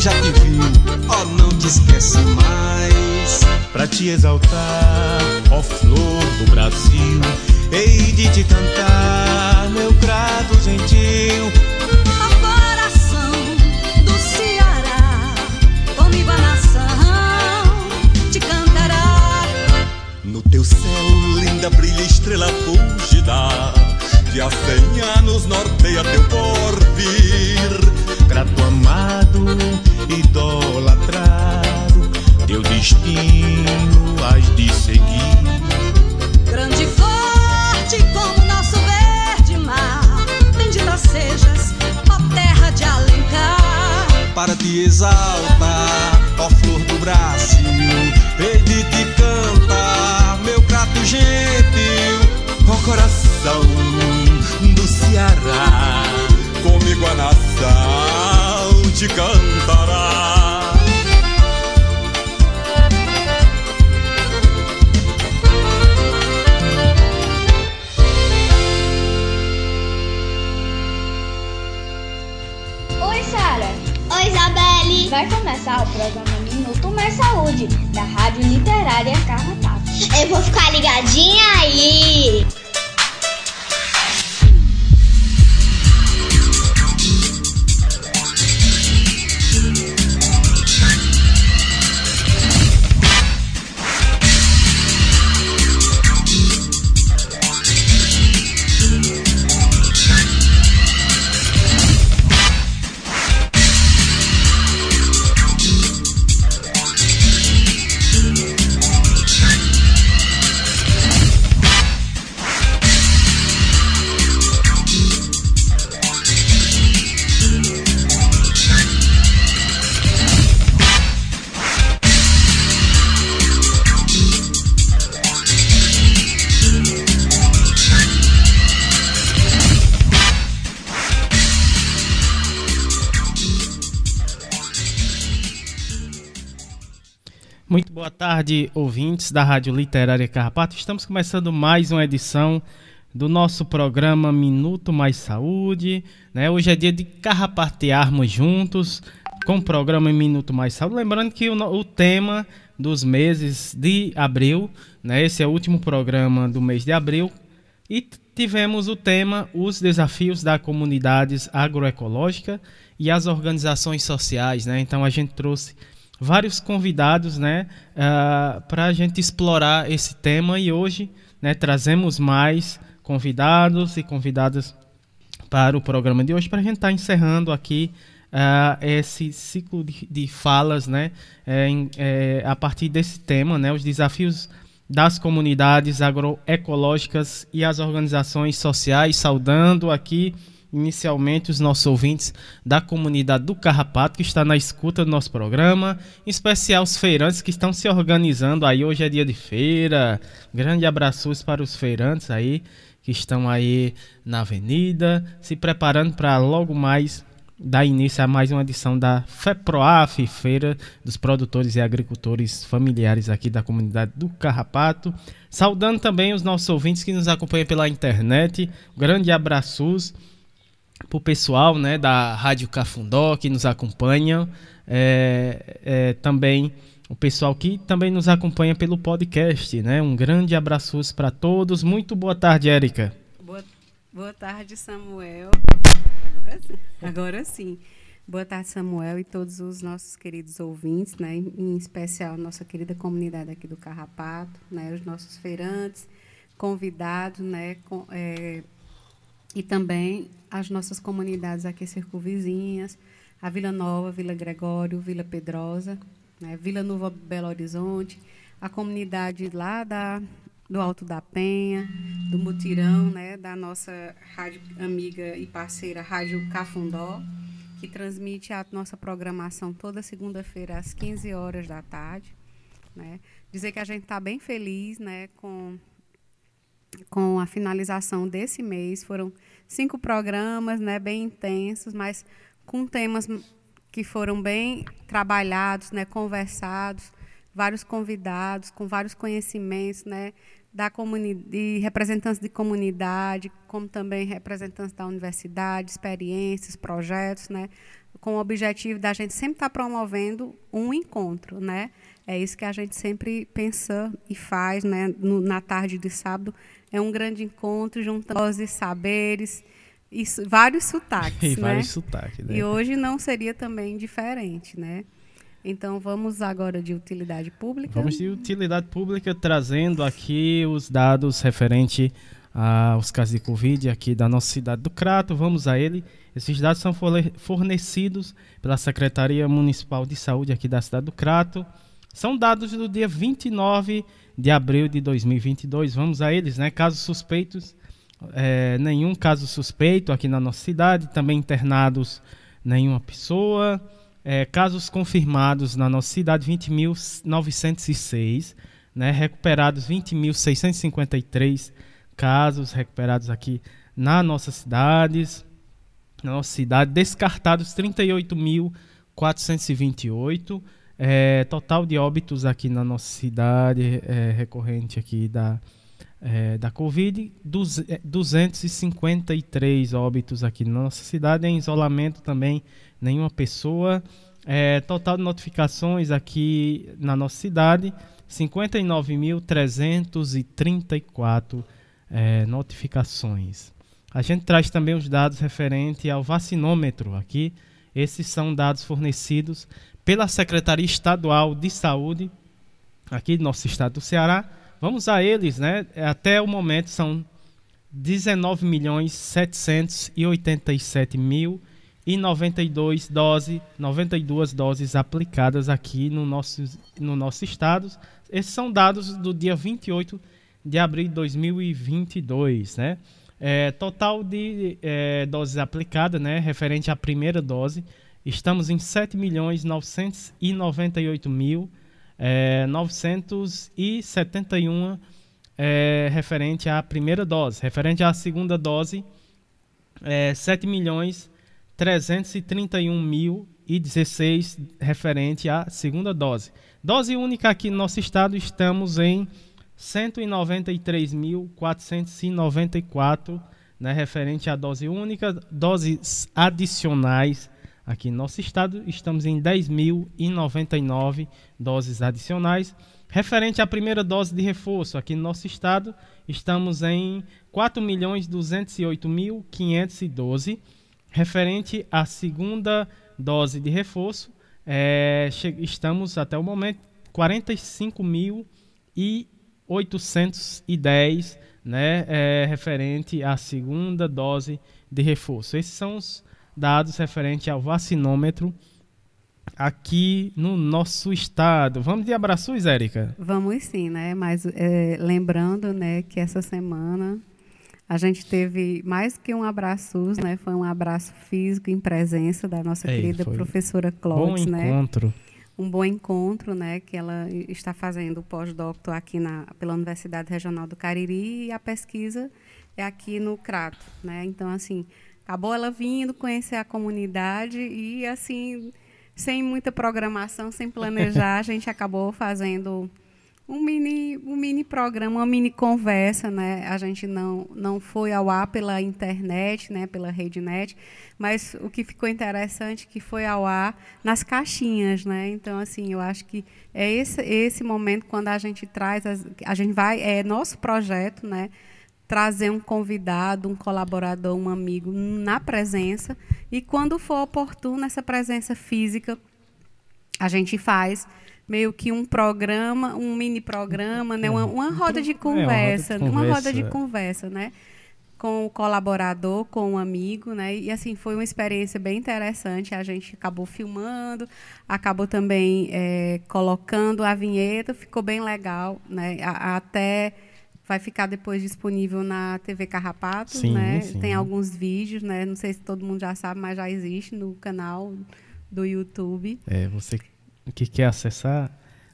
já te viu, ó, oh, não te esquece mais. Pra te exaltar, ó flor do Brasil, hei de te cantar, meu grato gentil. Coração do Ceará, comigo a nação te cantará. No teu céu, linda, brilha estrela fugida que há cem anos norteia teu porvir. Grato amado, idolatrado, teu destino has de seguir. Grande e forte como nosso verde mar, bendita sejas, ó terra de Alencar. Para te exaltar, ó flor do Brasil, hei de te cantar, meu prato gentil, ó coração do Ceará. Comigo a nação te cantará. Vai começar o programa Minuto Mais Saúde, da Rádio Literária Carrapato. Eu vou ficar ligadinha aí. Tarde, ouvintes da Rádio Literária Carrapato. Estamos começando mais uma edição do nosso programa Minuto Mais Saúde. Né? Hoje é dia de carrapatearmos juntos com o programa Minuto Mais Saúde. Lembrando que o, o tema dos meses de abril, né? esse é o último programa do mês de abril, e tivemos o tema Os Desafios da Comunidades Agroecológica e as Organizações Sociais. Né? Então a gente trouxe vários convidados, né, uh, para a gente explorar esse tema. E hoje, né, trazemos mais convidados e convidadas para o programa de hoje para a gente estar tá encerrando aqui uh, esse ciclo de, de falas, né, é, em, é, a partir desse tema, né, os desafios das comunidades agroecológicas e as organizações sociais, saudando aqui inicialmente os nossos ouvintes da comunidade do Carrapato que está na escuta do nosso programa, em especial os feirantes que estão se organizando aí hoje é dia de feira. Grande abraços para os feirantes aí que estão aí na avenida, se preparando para logo mais dar início a mais uma edição da FEPROAF, Feira dos Produtores e Agricultores Familiares aqui da comunidade do Carrapato. Saudando também os nossos ouvintes que nos acompanham pela internet. Grande abraços para o pessoal né, da Rádio Cafundó que nos acompanha, é, é, também o pessoal que também nos acompanha pelo podcast. Né? Um grande abraço para todos. Muito boa tarde, Érica. Boa, boa tarde, Samuel. Agora, agora sim. Boa tarde, Samuel, e todos os nossos queridos ouvintes, né? em especial nossa querida comunidade aqui do Carrapato, né? os nossos feirantes, convidados, né? Com, é, e também as nossas comunidades aqui circunvizinhas, a Vila Nova, Vila Gregório, Vila Pedrosa, né, Vila Nova Belo Horizonte, a comunidade lá da, do Alto da Penha, do Mutirão, né, da nossa rádio amiga e parceira Rádio Cafundó, que transmite a nossa programação toda segunda-feira às 15 horas da tarde. Né. Dizer que a gente está bem feliz né, com com a finalização desse mês. Foram cinco programas, né, bem intensos, mas com temas que foram bem trabalhados, né, conversados, vários convidados com vários conhecimentos, né, da de representantes de comunidade, como também representantes da universidade, experiências, projetos, né, com o objetivo da gente sempre estar tá promovendo um encontro, né? É isso que a gente sempre pensa e faz, né? No, na tarde de sábado é um grande encontro juntando os saberes e vários sotaques, e né? vários sotaques, né? E hoje não seria também diferente, né? Então vamos agora de utilidade pública. Vamos de utilidade pública trazendo aqui os dados referente aos casos de Covid aqui da nossa cidade do Crato. Vamos a ele. Esses dados são fornecidos pela Secretaria Municipal de Saúde aqui da cidade do Crato. São dados do dia 29 de abril de 2022. Vamos a eles, né? Casos suspeitos, é, nenhum caso suspeito aqui na nossa cidade. Também internados, nenhuma pessoa. É, casos confirmados na nossa cidade, 20.906. Né? Recuperados, 20.653 casos recuperados aqui na nossa cidades. Na nossa cidade, descartados 38.428. É, total de óbitos aqui na nossa cidade, é, recorrente aqui da, é, da Covid, 253 é, óbitos aqui na nossa cidade, em isolamento também, nenhuma pessoa. É, total de notificações aqui na nossa cidade, 59.334 é, notificações. A gente traz também os dados referentes ao vacinômetro aqui. Esses são dados fornecidos pela Secretaria Estadual de Saúde aqui do nosso estado do Ceará. Vamos a eles, né? Até o momento são 19 milhões 787 mil e 92 doses, 92 doses aplicadas aqui no nosso, no nosso estado. Esses são dados do dia 28 de abril de 2022, né? É, total de é, doses aplicadas, né? Referente à primeira dose, Estamos em 7 milhões 998 mil é, 971 é, referente à primeira dose. Referente à segunda dose, é, 7 milhões 331 mil e 16 referente à segunda dose. Dose única aqui no nosso estado, estamos em 193.494, né, referente à dose única. Doses adicionais Aqui no nosso estado, estamos em 10.099 doses adicionais. Referente à primeira dose de reforço, aqui no nosso estado, estamos em 4.208.512. Referente à segunda dose de reforço, é, estamos até o momento 45.810, né, é, referente à segunda dose de reforço. Esses são os dados referentes ao vacinômetro aqui no nosso estado. Vamos de abraços, Érica? Vamos sim, né? Mas é, lembrando, né, que essa semana a gente teve mais que um abraço, né? Foi um abraço físico em presença da nossa Ei, querida professora Clóvis, bom né? encontro. Um bom encontro, né? Que ela está fazendo o pós-doutor aqui na, pela Universidade Regional do Cariri e a pesquisa é aqui no Crato, né? Então, assim, Acabou ela vindo conhecer a comunidade e, assim, sem muita programação, sem planejar, a gente acabou fazendo um mini, um mini programa, uma mini conversa, né? A gente não, não foi ao ar pela internet, né? Pela rede net, mas o que ficou interessante que foi ao ar nas caixinhas, né? Então, assim, eu acho que é esse, esse momento quando a gente traz, as, a gente vai, é nosso projeto, né? Trazer um convidado, um colaborador, um amigo na presença. E quando for oportuno essa presença física, a gente faz meio que um programa, um mini programa, né, uma, uma roda de conversa, é, uma, roda de conversa uma roda de conversa, né, com o colaborador, com o um amigo, né, e assim foi uma experiência bem interessante. A gente acabou filmando, acabou também é, colocando a vinheta, ficou bem legal, né, a, até vai ficar depois disponível na TV Carrapato, sim, né? Sim. Tem alguns vídeos, né? Não sei se todo mundo já sabe, mas já existe no canal do YouTube. É, você que quer acessar,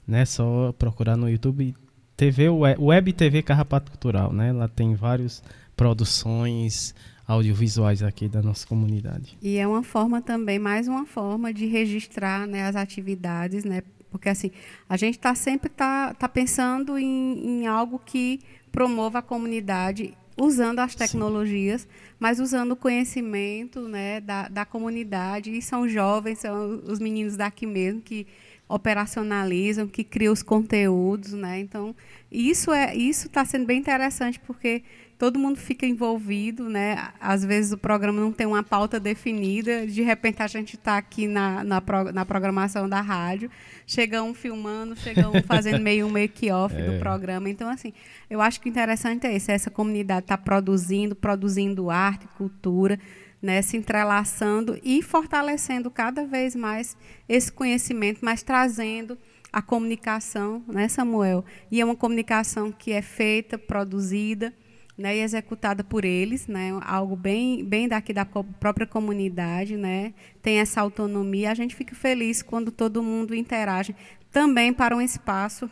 né? Só procurar no YouTube TV Web TV Carrapato Cultural, né? Lá tem várias produções audiovisuais aqui da nossa comunidade. E é uma forma também, mais uma forma de registrar né, as atividades, né? Porque assim, a gente está sempre tá, tá pensando em, em algo que promova a comunidade usando as tecnologias, mas usando o conhecimento né, da, da comunidade. E são jovens, são os meninos daqui mesmo que operacionalizam, que criam os conteúdos, né? Então, isso é isso está sendo bem interessante porque todo mundo fica envolvido, né? Às vezes o programa não tem uma pauta definida, de repente a gente está aqui na, na, pro, na, programação da rádio, chega um filmando, chega um fazendo meio um make-off é. do programa. Então, assim, eu acho que o interessante é isso, essa comunidade está produzindo, produzindo arte, cultura, né, se entrelaçando e fortalecendo cada vez mais esse conhecimento, mas trazendo a comunicação, né, Samuel? E é uma comunicação que é feita, produzida, né, e executada por eles, né, algo bem, bem daqui da própria comunidade, né, tem essa autonomia. A gente fica feliz quando todo mundo interage também para um espaço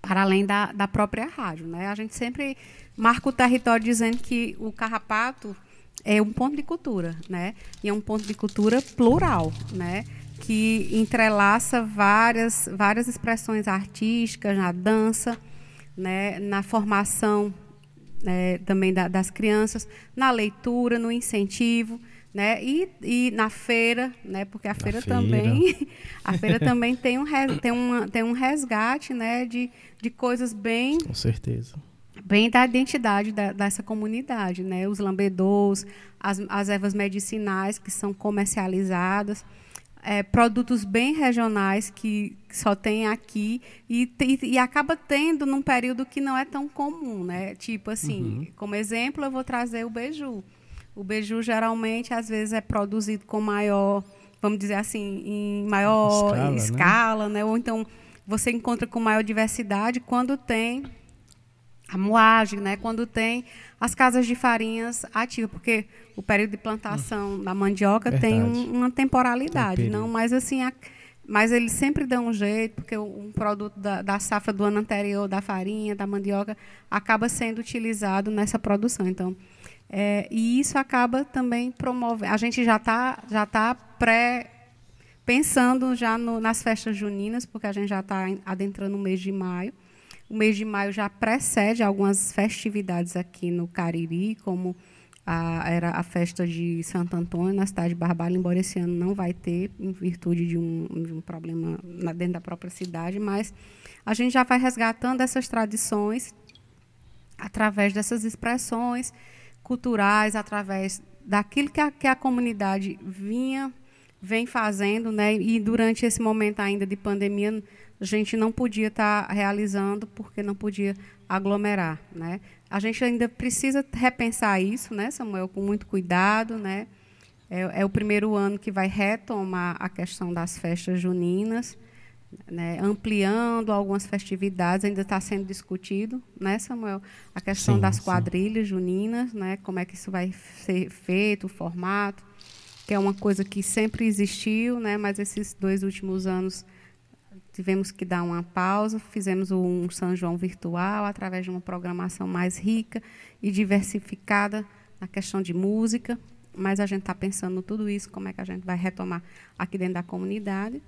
para além da, da própria rádio. Né? A gente sempre marca o território dizendo que o Carrapato é um ponto de cultura, né? E é um ponto de cultura plural, né? Que entrelaça várias, várias expressões artísticas na dança, né? na formação né, também da, das crianças, na leitura, no incentivo, né? E, e na feira, né? Porque a feira, feira, também, a feira também tem um, tem, uma, tem um resgate, né? De, de coisas bem, com certeza, bem da identidade da, dessa comunidade, né? Os lambedous, as, as ervas medicinais que são comercializadas é, produtos bem regionais que só tem aqui e, e, e, acaba tendo num período que não é tão comum, né? Tipo assim, uhum. como exemplo, eu vou trazer o beiju. O beiju geralmente às vezes é produzido com maior, vamos dizer assim, em maior escala, né? escala né? né? Ou então você encontra com maior diversidade quando tem a moagem, né? Quando tem as casas de farinhas ativas, porque o período de plantação hum. da mandioca Verdade. tem um, uma temporalidade, não, mas assim, a, mas eles sempre dão um jeito, porque um produto da, da, safra do ano anterior, da farinha, da mandioca, acaba sendo utilizado nessa produção. Então, é, e isso acaba também promovendo. A gente já está já tá pré pensando já no, nas festas juninas, porque a gente já está adentrando o mês de maio. O mês de maio já precede algumas festividades aqui no Cariri, como a, era a festa de Santo Antônio, na cidade de Barbalho, embora esse ano não vai ter, em virtude de um, de um problema na, dentro da própria cidade, mas a gente já vai resgatando essas tradições através dessas expressões culturais, através daquilo que a, que a comunidade vinha vem fazendo, né? E durante esse momento ainda de pandemia, a gente não podia estar tá realizando porque não podia aglomerar, né? A gente ainda precisa repensar isso, né, Samuel, com muito cuidado, né? É, é o primeiro ano que vai retomar a questão das festas juninas, né, ampliando algumas festividades, ainda está sendo discutido, né, Samuel? A questão sim, das quadrilhas sim. juninas, né, como é que isso vai ser feito, o formato, que é uma coisa que sempre existiu, né, mas esses dois últimos anos tivemos que dar uma pausa, fizemos um São João virtual através de uma programação mais rica e diversificada na questão de música, mas a gente está pensando tudo isso, como é que a gente vai retomar aqui dentro da comunidade.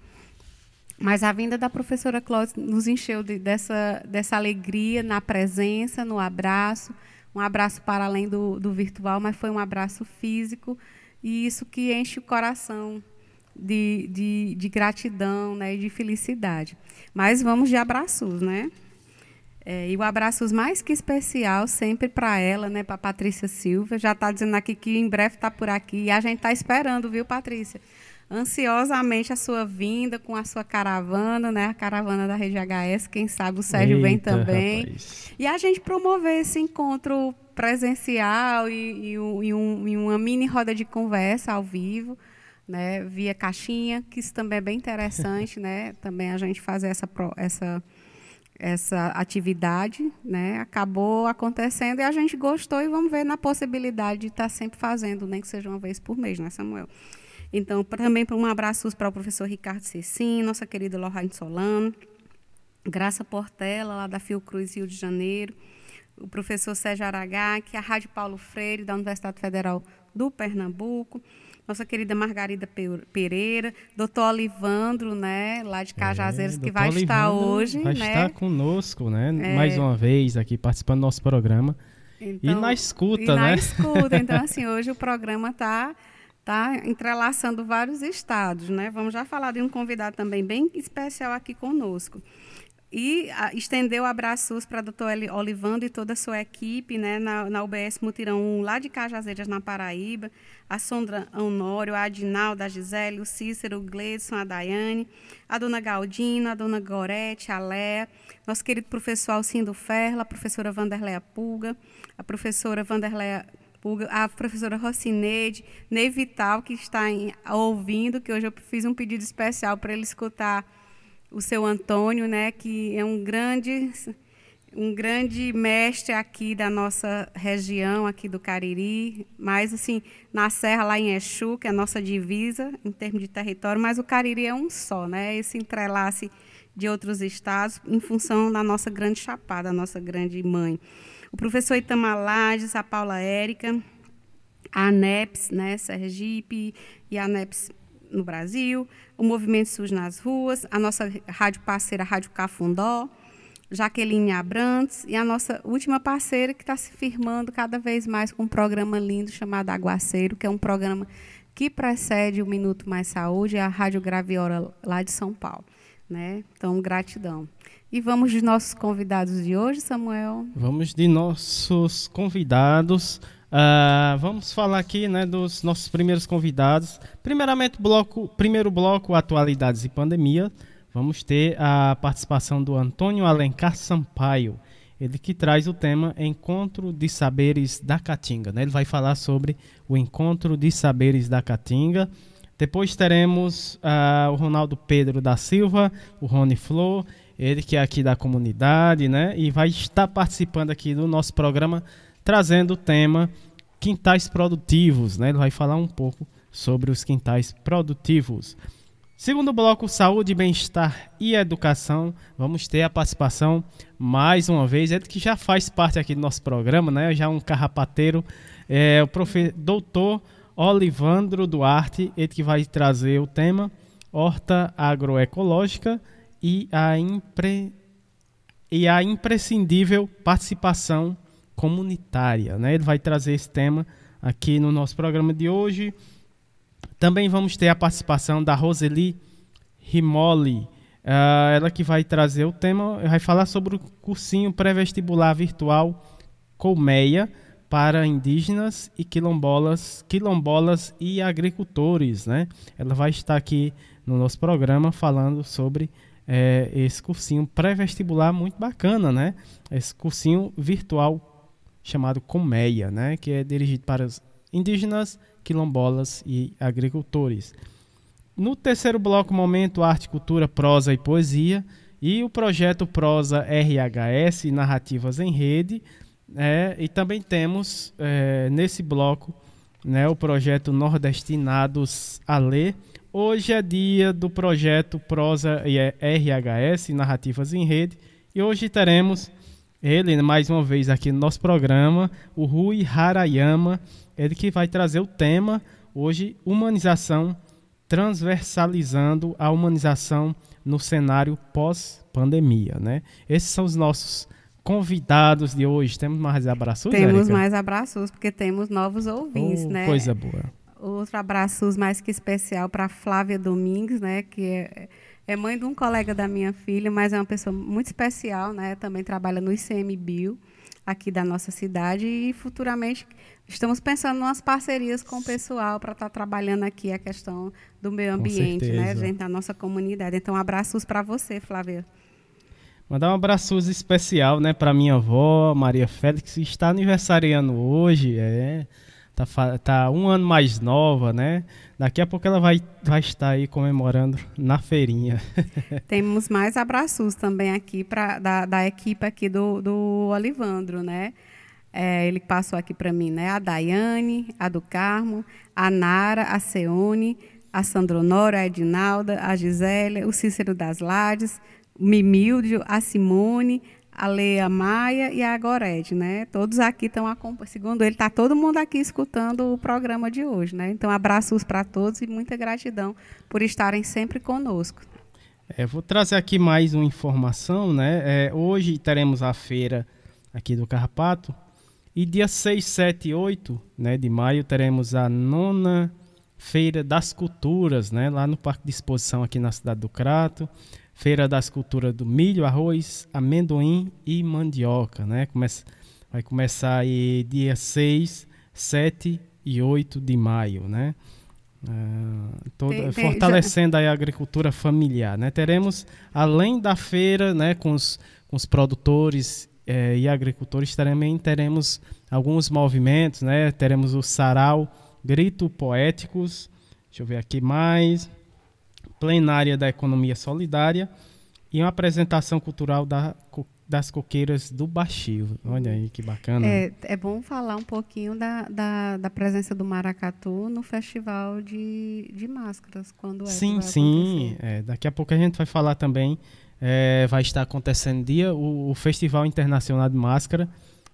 Mas a vinda da professora Cláudia nos encheu de, dessa, dessa alegria na presença, no abraço, um abraço para além do, do virtual, mas foi um abraço físico, e isso que enche o coração de, de, de gratidão né, e de felicidade. Mas vamos de abraços, né? É, e o abraços mais que especial sempre para ela, né, para Patrícia Silva. Já está dizendo aqui que em breve está por aqui. E a gente está esperando, viu, Patrícia? Ansiosamente a sua vinda com a sua caravana, né? A caravana da Rede HS. Quem sabe o Sérgio Eita, vem também. Rapaz. E a gente promover esse encontro presencial e, e, um, e, um, e uma mini roda de conversa ao vivo né, via caixinha, que isso também é bem interessante, né? Também a gente fazer essa essa essa atividade, né? Acabou acontecendo e a gente gostou e vamos ver na possibilidade de estar tá sempre fazendo, nem que seja uma vez por mês, né, Samuel? Então, também um abraço para o professor Ricardo Cecim, nossa querida Lorraine Solano, Graça Portela, lá da Fiocruz, Rio de Janeiro, o professor Sérgio Aragá, que é a Rádio Paulo Freire, da Universidade Federal do Pernambuco, nossa querida Margarida Pereira, doutor Olivandro, né, lá de Cajazeiras, é, que vai estar hoje. Vai né? estar conosco, né, é. mais uma vez aqui participando do nosso programa. Então, e na escuta, e né? Na escuta. Então, assim, hoje o programa está tá entrelaçando vários estados, né? Vamos já falar de um convidado também bem especial aqui conosco. E a, estendeu abraços para o doutor Olivando e toda a sua equipe, né, na, na UBS Mutirão 1, lá de Cajazeiras, na Paraíba, a Sondra Honório, a Adinalda, a Gisele, o Cícero, o Gleidson, a Daiane, a dona Galdina, a dona Gorete, a Léa, nosso querido professor Alcindo Ferla, a professora Vanderleia Pulga, a professora Vanderleia a professora Rocineide, Ney Vital, que está em, ouvindo, que hoje eu fiz um pedido especial para ele escutar o seu Antônio, né, que é um grande um grande mestre aqui da nossa região, aqui do Cariri, mas assim, na serra lá em Exu, que é a nossa divisa em termos de território, mas o Cariri é um só, né? Esse entrelace de outros estados em função da nossa grande chapada, a nossa grande mãe. O professor Itamar Lages, a Paula Érica, a ANEPS, né, Sergipe e a ANEPS no Brasil, o Movimento SUS nas ruas, a nossa rádio parceira, Rádio Cafundó, Jaqueline Abrantes e a nossa última parceira que está se firmando cada vez mais com um programa lindo chamado Aguaceiro, que é um programa que precede o Minuto Mais Saúde, a Rádio Graviola lá de São Paulo. Né? Então, gratidão. E vamos de nossos convidados de hoje, Samuel? Vamos de nossos convidados. Uh, vamos falar aqui né, dos nossos primeiros convidados. Primeiramente, bloco, primeiro bloco, atualidades e pandemia. Vamos ter a participação do Antônio Alencar Sampaio, ele que traz o tema Encontro de Saberes da Caatinga. Né? Ele vai falar sobre o Encontro de Saberes da Caatinga. Depois teremos uh, o Ronaldo Pedro da Silva, o Rony Flor, ele que é aqui da comunidade, né? E vai estar participando aqui do nosso programa trazendo o tema quintais produtivos, né? Ele vai falar um pouco sobre os quintais produtivos. Segundo bloco, saúde, bem-estar e educação. Vamos ter a participação mais uma vez, ele que já faz parte aqui do nosso programa, né? Já um carrapateiro, é o professor doutor Olivandro Duarte, ele que vai trazer o tema horta agroecológica e a, impre... e a imprescindível participação comunitária. Né? Ele vai trazer esse tema aqui no nosso programa de hoje. Também vamos ter a participação da Roseli Rimoli, uh, ela que vai trazer o tema, vai falar sobre o cursinho pré-vestibular virtual Colmeia para indígenas e quilombolas, quilombolas e agricultores, né? Ela vai estar aqui no nosso programa falando sobre é, esse cursinho pré-vestibular muito bacana, né? Esse cursinho virtual chamado Colmeia, né, que é dirigido para os indígenas, quilombolas e agricultores. No terceiro bloco, momento arte, cultura, prosa e poesia, e o projeto Prosa RHS, Narrativas em Rede, é, e também temos é, nesse bloco né, o projeto Nordestinados a Ler. Hoje é dia do projeto Prosa RHS, Narrativas em Rede, e hoje teremos ele, mais uma vez aqui no nosso programa, o Rui Harayama, ele que vai trazer o tema hoje, humanização, transversalizando a humanização no cenário pós-pandemia, né? Esses são os nossos convidados de hoje. Temos mais abraços, Temos Érica? mais abraços, porque temos novos ouvintes, oh, né? Coisa boa. Outro abraços mais que especial para Flávia Domingues, né? Que é é mãe de um colega da minha filha, mas é uma pessoa muito especial, né? Também trabalha no ICMBio, aqui da nossa cidade, e futuramente estamos pensando em umas parcerias com o pessoal para estar tá trabalhando aqui a questão do meio ambiente, né? Dentro da nossa comunidade. Então, abraços para você, Flávia. Mandar um abraço especial, né, para minha avó, Maria Félix, que está aniversariando hoje, é tá, tá um ano mais nova, né? Daqui a pouco ela vai, vai estar aí comemorando na feirinha. Temos mais abraços também aqui pra, da, da equipe aqui do, do Olivandro, né? É, ele passou aqui para mim, né? A Daiane, a do Carmo, a Nara, a Seone, a Sandronora, a Edinalda, a Gisélia, o Cícero das Lades, o Mimildio, a Simone, a Leia Maia e a Gorete, né? Todos aqui estão acompanhando. Segundo ele, está todo mundo aqui escutando o programa de hoje, né? Então, abraços para todos e muita gratidão por estarem sempre conosco. É, vou trazer aqui mais uma informação, né? É, hoje teremos a feira aqui do Carrapato E dia 6, 7 e 8 né, de maio teremos a nona Feira das Culturas, né, lá no Parque de Exposição aqui na cidade do Crato. Feira das Culturas do milho, arroz, amendoim e mandioca. Né? Começa, vai começar aí dia 6, 7 e 8 de maio. Né? Uh, toda, tem, tem, fortalecendo já... a agricultura familiar. Né? Teremos, além da feira, né, com, os, com os produtores eh, e agricultores, também teremos alguns movimentos. Né? Teremos o sarau Grito Poéticos, deixa eu ver aqui mais plenária da economia solidária e uma apresentação cultural da, das coqueiras do Baixio. Olha aí que bacana. É, é bom falar um pouquinho da, da, da, presença do maracatu no festival de, de máscaras, quando é Sim, sim. É, daqui a pouco a gente vai falar também. É, vai estar acontecendo dia o, o, Festival Internacional de Máscara.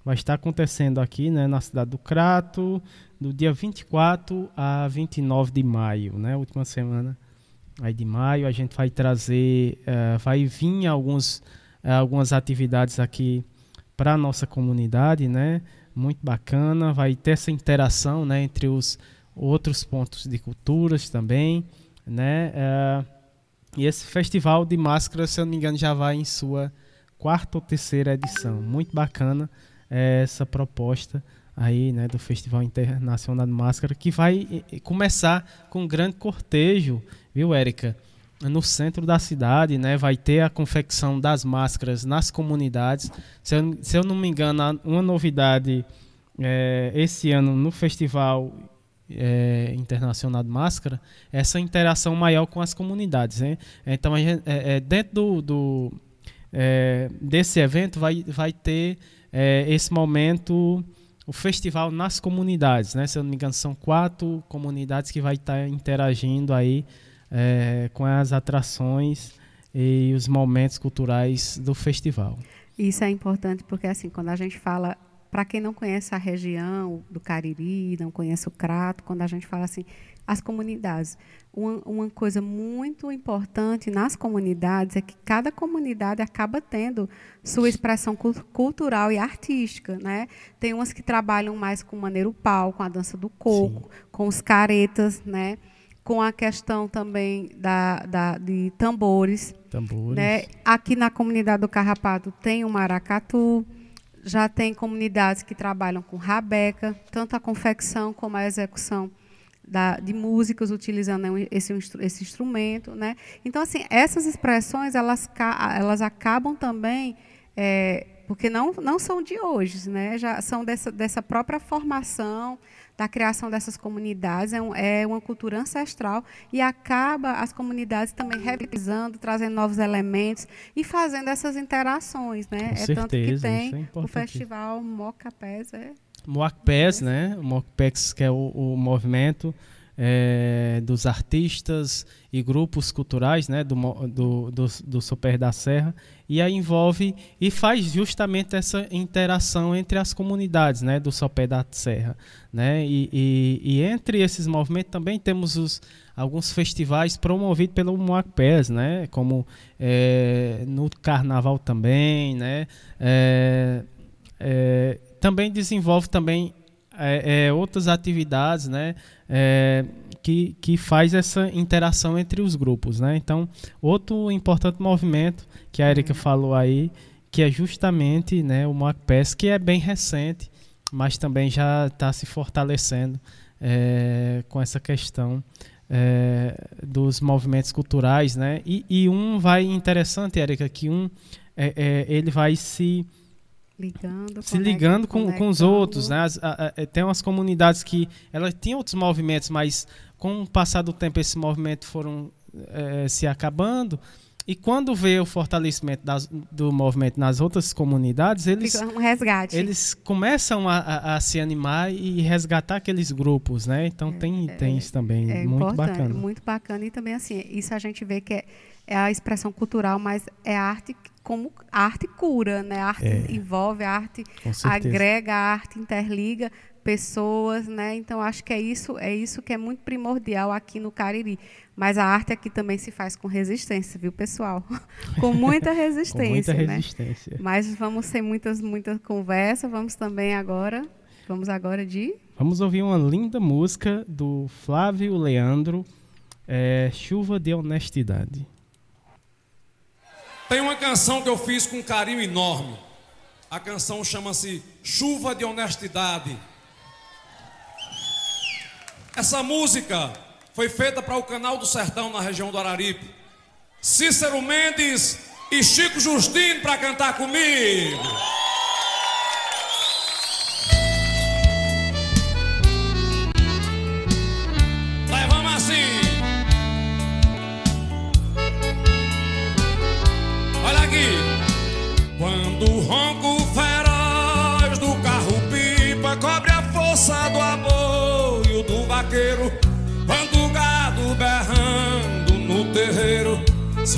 Vai estar acontecendo aqui né, na cidade do Crato, do dia 24 a 29 de maio, né, última semana aí de maio. A gente vai trazer, uh, vai vir alguns, uh, algumas atividades aqui para a nossa comunidade, né? Muito bacana. Vai ter essa interação, né, entre os outros pontos de culturas também, né? Uh, e esse festival de máscaras, se eu não me engano, já vai em sua quarta ou terceira edição. Muito bacana essa proposta aí, né, do Festival Internacional de Máscara, que vai começar com um grande cortejo viu, Érica? No centro da cidade, né, vai ter a confecção das máscaras nas comunidades. Se eu, se eu não me engano, uma novidade é, esse ano no Festival é, Internacional de Máscara, essa interação maior com as comunidades. Né? Então, gente, é, é, dentro do, do é, desse evento, vai, vai ter é, esse momento o festival nas comunidades, né? Se eu não me engano, são quatro comunidades que vai estar interagindo aí é, com as atrações e os momentos culturais do festival. Isso é importante porque assim, quando a gente fala, para quem não conhece a região do Cariri, não conhece o Crato, quando a gente fala assim, as comunidades, uma, uma coisa muito importante nas comunidades é que cada comunidade acaba tendo sua expressão cultural e artística, né? Tem umas que trabalham mais com o maneiro pau, com a dança do coco, Sim. com os caretas, né? Com a questão também da, da, de tambores. Tambores. Né? Aqui na comunidade do Carrapato tem o maracatu, já tem comunidades que trabalham com rabeca, tanto a confecção como a execução da, de músicas utilizando esse, esse instrumento. Né? Então, assim, essas expressões elas, elas acabam também. É, porque não, não são de hoje, né? já são dessa, dessa própria formação, da criação dessas comunidades, é, um, é, uma cultura ancestral e acaba as comunidades também revisando, trazendo novos elementos e fazendo essas interações, né? Com é certeza, tanto que tem é o festival Mocapés, é Moacpés, né? O Moacpés que é o, o movimento é, dos artistas e grupos culturais né, do, do, do, do Super da Serra e aí envolve e faz justamente essa interação entre as comunidades né, do Sopé da Serra. Né? E, e, e, entre esses movimentos também temos os, alguns festivais promovidos pelo Moacpés, né? como é, no Carnaval também. Né? É, é, também desenvolve também é, é, outras atividades, né, é, que, que faz essa interação entre os grupos, né? Então, outro importante movimento que a Erika falou aí, que é justamente, né, o MOACPES, que é bem recente, mas também já está se fortalecendo é, com essa questão é, dos movimentos culturais, né? E, e, um vai interessante, Erika, que um é, é ele vai se Ligando, se ligando com, com os outros, né? As, a, a, é, tem umas comunidades que elas tinham outros movimentos, mas com o passar do tempo esses movimentos foram é, se acabando. E quando vê o fortalecimento das, do movimento nas outras comunidades, eles, um resgate. eles começam a, a, a, se animar e resgatar aqueles grupos, né? Então é, tem, é, tem isso também, é muito bacana. Muito bacana. E também, assim, isso a gente vê que é, é a expressão cultural, mas é a arte como a arte cura, né? A arte é. envolve, a arte agrega, a arte interliga pessoas, né? Então acho que é isso, é isso que é muito primordial aqui no Cariri. Mas a arte aqui também se faz com resistência, viu, pessoal? com muita resistência, com muita resistência. Né? Mas vamos ter muitas muitas conversas, vamos também agora, vamos agora de Vamos ouvir uma linda música do Flávio Leandro, é, Chuva de Honestidade. Tem uma canção que eu fiz com carinho enorme. A canção chama-se Chuva de Honestidade. Essa música foi feita para o canal do Sertão na região do Araripe. Cícero Mendes e Chico Justino para cantar comigo.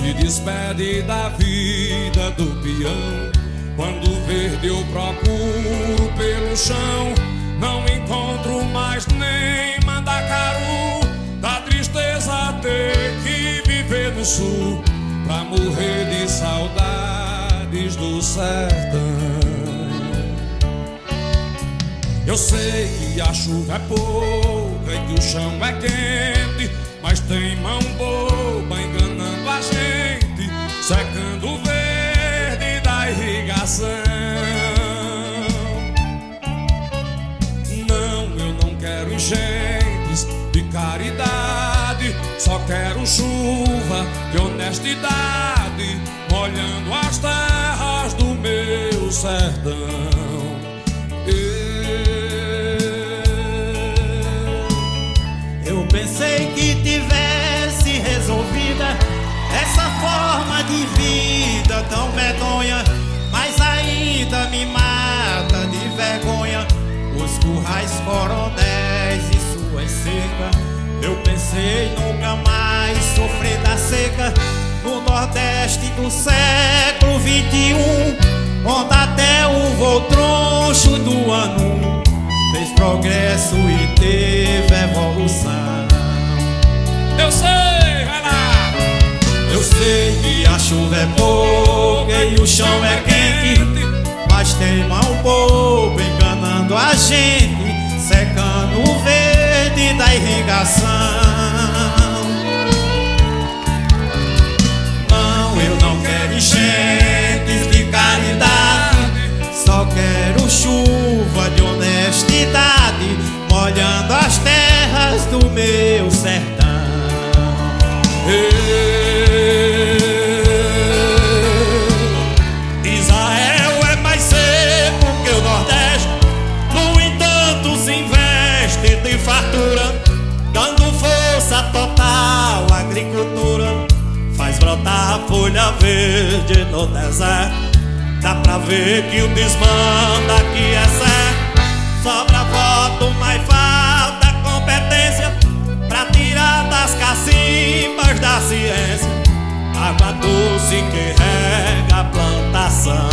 Se despede da vida do peão, quando verde eu procuro pelo chão, não encontro mais nem mandacaru, da tristeza ter que viver no sul, pra morrer de saudade do sertão. Eu sei que a chuva é pouca e que o chão é quente, mas tem mão boba quero chuva de honestidade, molhando as terras do meu sertão. Eu pensei que tivesse resolvida essa forma de vida tão medonha, mas ainda me mata de vergonha os currais coronéis e suas secas. Eu pensei nunca mais sofrer da seca no Nordeste do século 21, onde até o voo troncho do ano fez progresso e teve evolução. Eu sei, vai lá! Eu sei que a chuva é pouca e o chão é quente, mas tem mão boba enganando a gente, secando o da irrigação. enchentes de caridade. Só quero chuva de honestidade, molhando as terras do meu sertão. Israel folha verde no deserto. Dá pra ver que o desmanda aqui é certo. Sobra voto, mas falta competência pra tirar das cacimbas da ciência. Água doce que rega a plantação.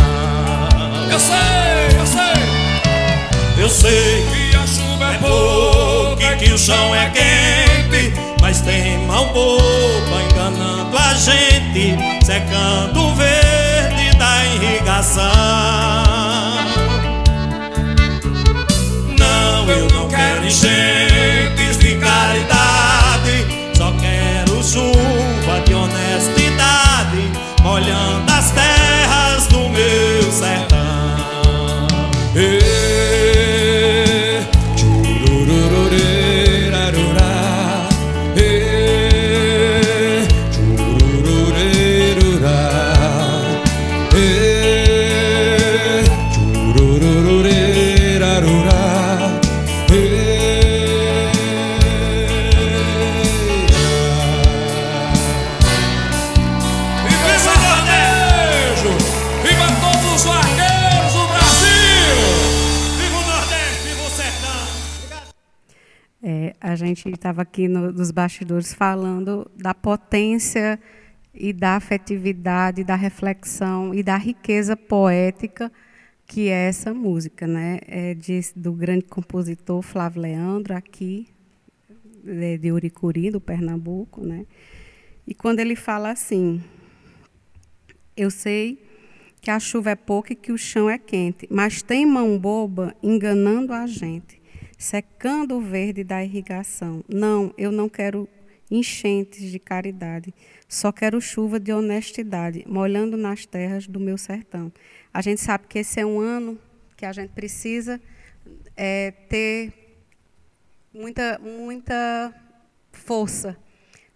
Eu sei, eu sei. Eu sei que a chuva é, é pouca e que o chão é quente, mas tem mão boba enganando a gente secando o verde da irrigação. Não, eu não quero enchentes gente estava aqui no, nos bastidores falando da potência e da afetividade, da reflexão e da riqueza poética que é essa música, né? É de, do grande compositor Flávio Leandro, aqui, de, de Uricuri, do Pernambuco, né? E quando ele fala assim, eu sei que a chuva é pouca e que o chão é quente, mas tem mão boba enganando a gente, secando o verde da irrigação. Não, eu não quero enchentes de caridade, só quero chuva de honestidade, molhando nas terras do meu sertão. A gente sabe que esse é um ano que a gente precisa é, ter muita, muita força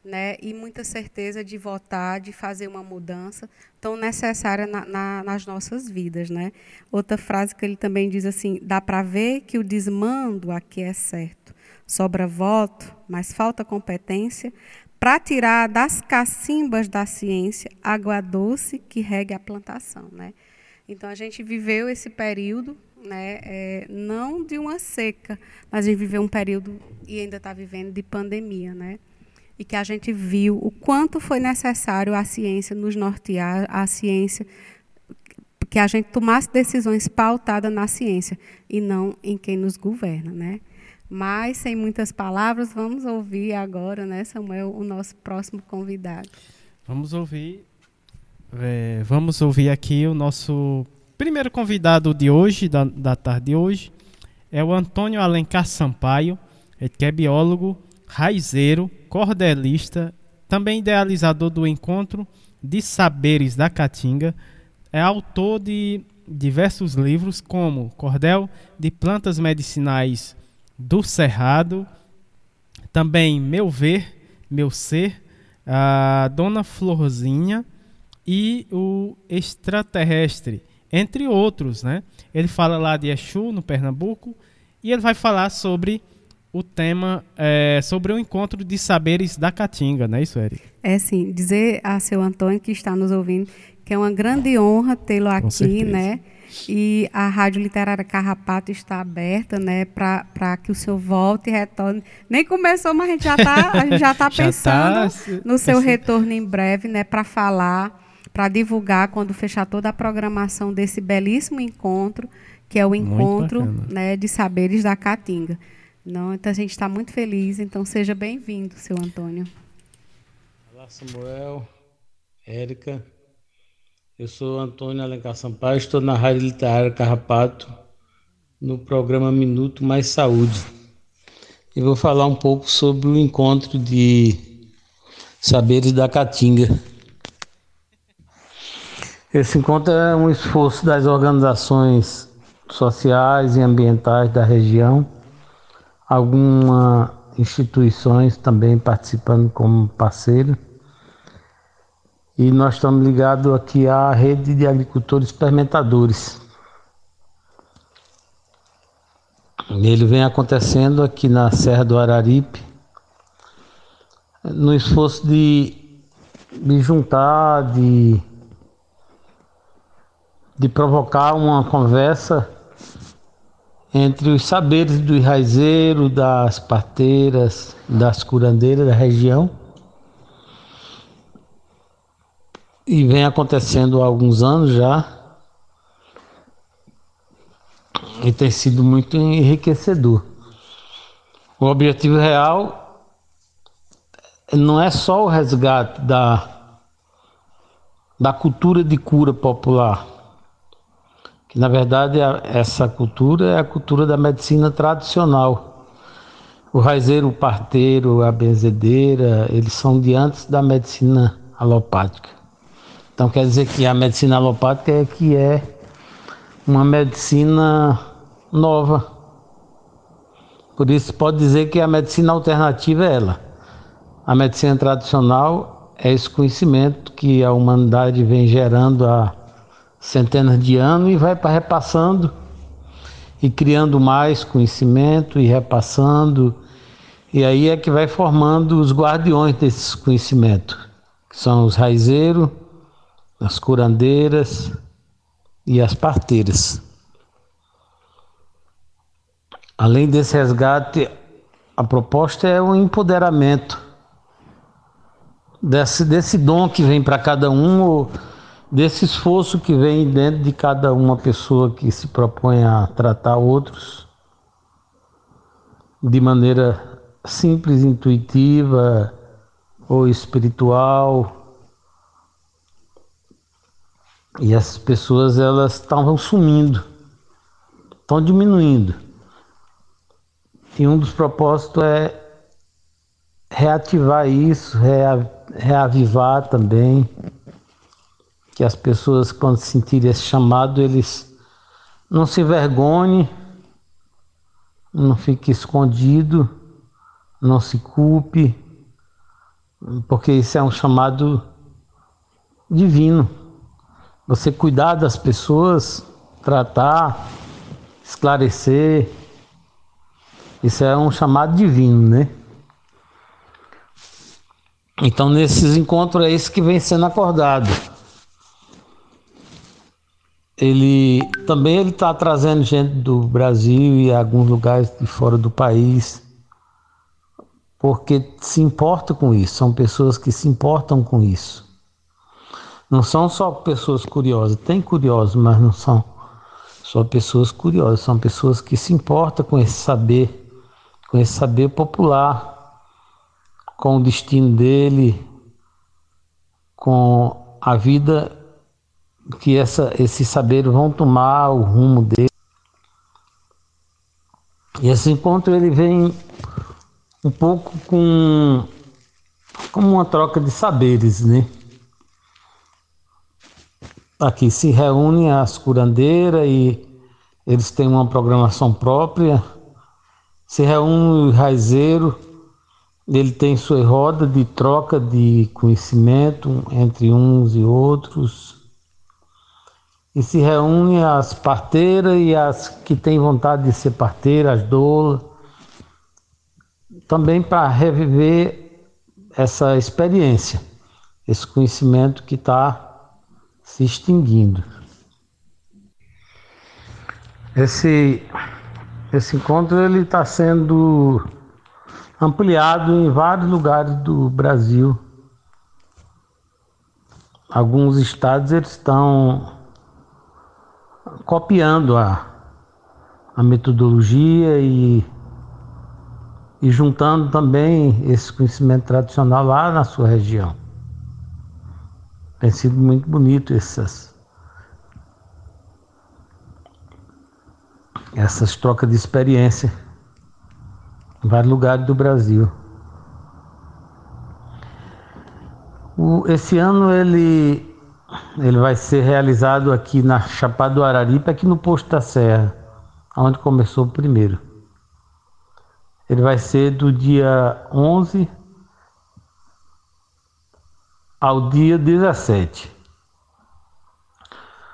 né, e muita certeza de votar, de fazer uma mudança tão necessária na, na, nas nossas vidas. Né? Outra frase que ele também diz assim: dá para ver que o desmando aqui é certo. Sobra voto, mas falta competência para tirar das cacimbas da ciência água doce que regue a plantação. Né? Então, a gente viveu esse período, né, é, não de uma seca, mas a gente viveu um período, e ainda está vivendo, de pandemia. Né? E que a gente viu o quanto foi necessário a ciência nos nortear, a ciência que a gente tomasse decisões pautadas na ciência e não em quem nos governa, né? Mas sem muitas palavras, vamos ouvir agora, né, Samuel, o nosso próximo convidado. Vamos ouvir é, vamos ouvir aqui o nosso primeiro convidado de hoje, da, da tarde de hoje, é o Antônio Alencar Sampaio, que é biólogo, raizeiro, cordelista, também idealizador do Encontro de Saberes da Caatinga, é autor de diversos livros, como Cordel de Plantas Medicinais do Cerrado, também Meu Ver, Meu Ser, a Dona Florzinha, e o extraterrestre, entre outros, né? Ele fala lá de Exu, no Pernambuco, e ele vai falar sobre o tema, é, sobre o encontro de saberes da Caatinga, não é isso, Eric? É sim, dizer a seu Antônio que está nos ouvindo que é uma grande honra tê-lo aqui, certeza. né? E a Rádio Literária Carrapato está aberta, né, para que o senhor volte e retorne. Nem começou, mas a gente já está já tá pensando já tá, no seu retorno em breve, né, para falar para divulgar quando fechar toda a programação desse belíssimo encontro, que é o encontro né, de saberes da Caatinga. Não, então a gente está muito feliz, então seja bem-vindo, seu Antônio. Olá, Samuel, Érica. Eu sou Antônio Alencar Sampaio, estou na Rádio Literária Carrapato, no programa Minuto Mais Saúde. E vou falar um pouco sobre o encontro de saberes da Caatinga esse encontro é um esforço das organizações sociais e ambientais da região, algumas instituições também participando como parceiro. E nós estamos ligados aqui à rede de agricultores experimentadores. Ele vem acontecendo aqui na Serra do Araripe, no esforço de, de juntar, de de provocar uma conversa entre os saberes do raizeiro, das parteiras, das curandeiras da região. E vem acontecendo há alguns anos já. E tem sido muito enriquecedor. O objetivo real não é só o resgate da, da cultura de cura popular que na verdade essa cultura é a cultura da medicina tradicional. O raizeiro, o parteiro, a benzedeira, eles são de antes da medicina alopática. Então quer dizer que a medicina alopática é que é uma medicina nova. Por isso pode dizer que a medicina alternativa é ela. A medicina tradicional é esse conhecimento que a humanidade vem gerando há centenas de anos e vai repassando e criando mais conhecimento e repassando. E aí é que vai formando os guardiões desses conhecimentos, que são os raizeiros, as curandeiras e as parteiras. Além desse resgate, a proposta é o empoderamento desse, desse dom que vem para cada um desse esforço que vem dentro de cada uma pessoa que se propõe a tratar outros de maneira simples, intuitiva ou espiritual. E essas pessoas elas estavam sumindo, estão diminuindo. E um dos propósitos é reativar isso, reavivar também, que as pessoas quando sentirem esse chamado, eles não se envergonhem, não fique escondido, não se culpe, porque isso é um chamado divino. Você cuidar das pessoas, tratar, esclarecer, isso é um chamado divino, né? Então nesses encontros é isso que vem sendo acordado. Ele também ele está trazendo gente do Brasil e alguns lugares de fora do país, porque se importa com isso. São pessoas que se importam com isso. Não são só pessoas curiosas. Tem curiosos, mas não são só pessoas curiosas. São pessoas que se importam com esse saber, com esse saber popular com o destino dele, com a vida que essa, esses saberes vão tomar o rumo dele. E esse encontro ele vem um pouco com como uma troca de saberes, né? Aqui se reúnem as curandeiras e eles têm uma programação própria. Se reúne o raizeiro ele tem sua roda de troca de conhecimento entre uns e outros. E se reúne as parteiras e as que têm vontade de ser parteiras, as doulas, também para reviver essa experiência, esse conhecimento que está se extinguindo. Esse, esse encontro ele está sendo ampliado em vários lugares do Brasil. Alguns estados eles estão copiando a, a metodologia e, e juntando também esse conhecimento tradicional lá na sua região. Tem sido muito bonito essas, essas trocas de experiência em vários lugares do Brasil. O, esse ano ele, ele vai ser realizado aqui na Chapada do Araripe, aqui no Posto da Serra, onde começou o primeiro. Ele vai ser do dia 11 ao dia 17.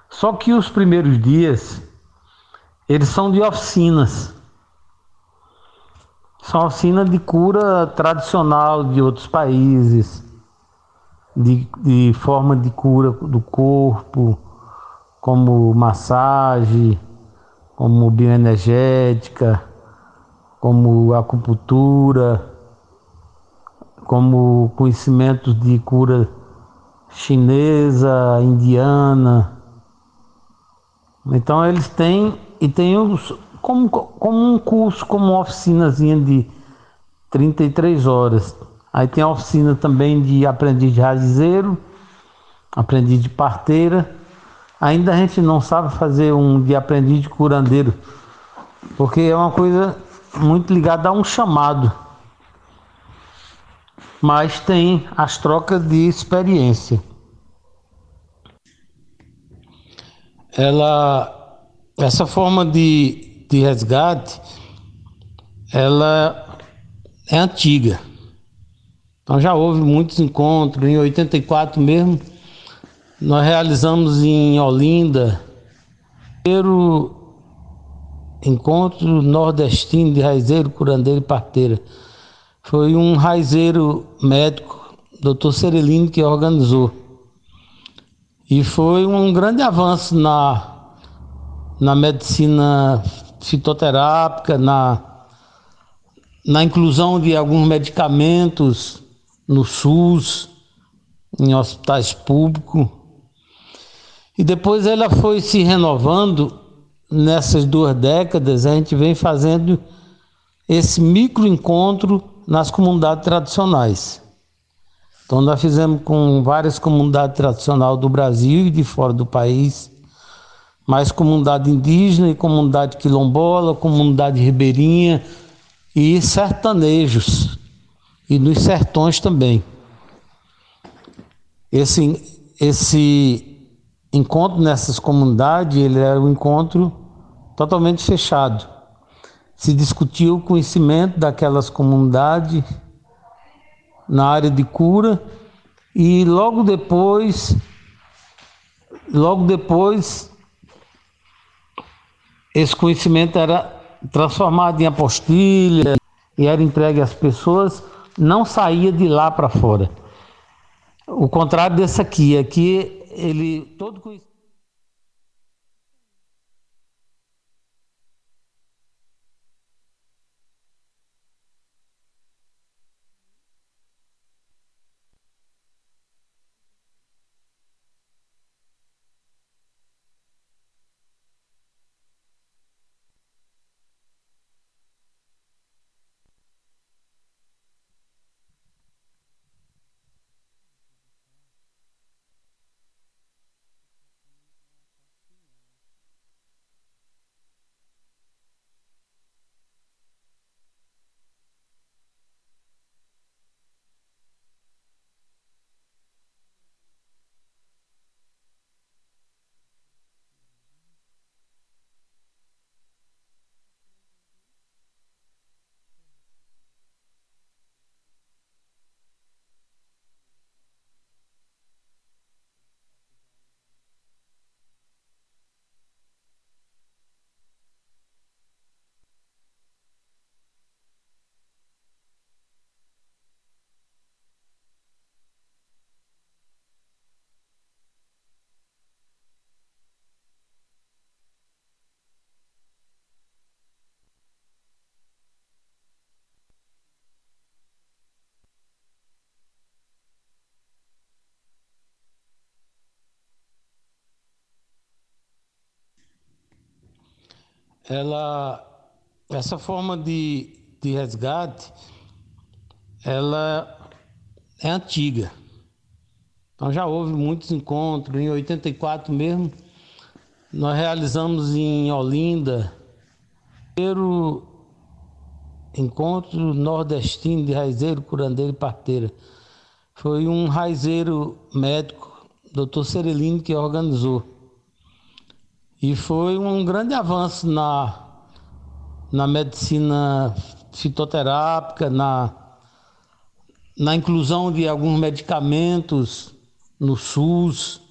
Só que os primeiros dias eles são de oficinas. São oficinas de cura tradicional de outros países, de, de forma de cura do corpo, como massagem, como bioenergética, como acupuntura, como conhecimentos de cura chinesa, indiana. Então eles têm e tem os, como, como um curso, como uma oficinazinha de 33 horas. Aí tem a oficina também de aprendiz de raizeiro, aprendiz de parteira. Ainda a gente não sabe fazer um de aprendiz de curandeiro, porque é uma coisa muito ligada a um chamado. Mas tem as trocas de experiência. Ela, essa forma de de resgate, ela é antiga. Então já houve muitos encontros. Em 84 mesmo, nós realizamos em Olinda o primeiro encontro nordestino de raizeiro, curandeiro e parteira. Foi um raizeiro médico, doutor Cerelino, que organizou. E foi um grande avanço na, na medicina fitoterápica, na, na inclusão de alguns medicamentos no SUS, em hospitais públicos. E depois ela foi se renovando nessas duas décadas, a gente vem fazendo esse micro encontro nas comunidades tradicionais. Então nós fizemos com várias comunidades tradicionais do Brasil e de fora do país, mais comunidade indígena e comunidade quilombola, comunidade ribeirinha e sertanejos e nos sertões também. Esse, esse encontro nessas comunidades ele era um encontro totalmente fechado. Se discutia o conhecimento daquelas comunidades na área de cura e logo depois logo depois esse conhecimento era transformado em apostilha e era entregue às pessoas, não saía de lá para fora. O contrário desse aqui, aqui ele todo conhecimento ela essa forma de, de resgate ela é antiga. Então já houve muitos encontros, em 84 mesmo, nós realizamos em Olinda o primeiro encontro nordestino de raizeiro, curandeiro e parteira. Foi um raizeiro médico, doutor Cerelino, que organizou. E foi um grande avanço na, na medicina fitoterápica, na, na inclusão de alguns medicamentos no SUS,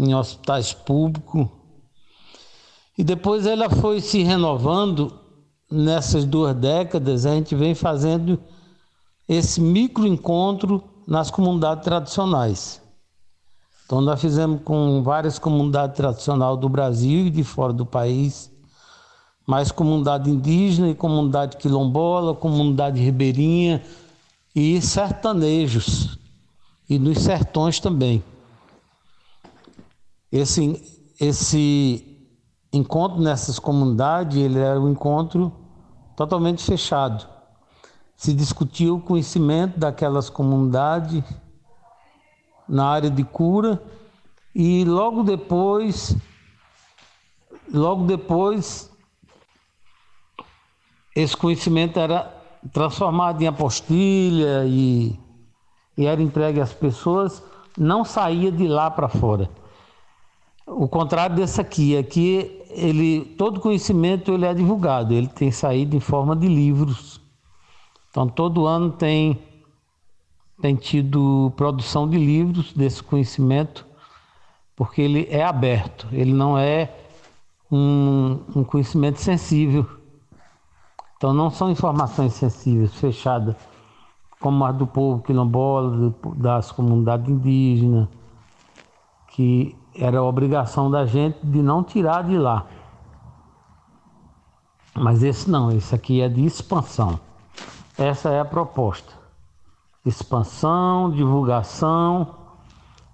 em hospitais públicos. E depois ela foi se renovando nessas duas décadas, a gente vem fazendo esse micro encontro nas comunidades tradicionais. Então nós fizemos com várias comunidades tradicionais do Brasil e de fora do país, mais comunidade indígena e comunidade quilombola, comunidade ribeirinha e sertanejos e nos sertões também. Esse, esse encontro nessas comunidades ele era um encontro totalmente fechado. Se discutia o conhecimento daquelas comunidades na área de cura e logo depois logo depois esse conhecimento era transformado em apostilha e, e era entregue às pessoas, não saía de lá para fora. O contrário desse aqui, aqui ele todo conhecimento ele é divulgado, ele tem saído em forma de livros. Então todo ano tem tem tido produção de livros desse conhecimento, porque ele é aberto, ele não é um, um conhecimento sensível. Então não são informações sensíveis, fechadas, como as do povo quilombola, das comunidades indígenas, que era obrigação da gente de não tirar de lá. Mas esse não, esse aqui é de expansão. Essa é a proposta expansão, divulgação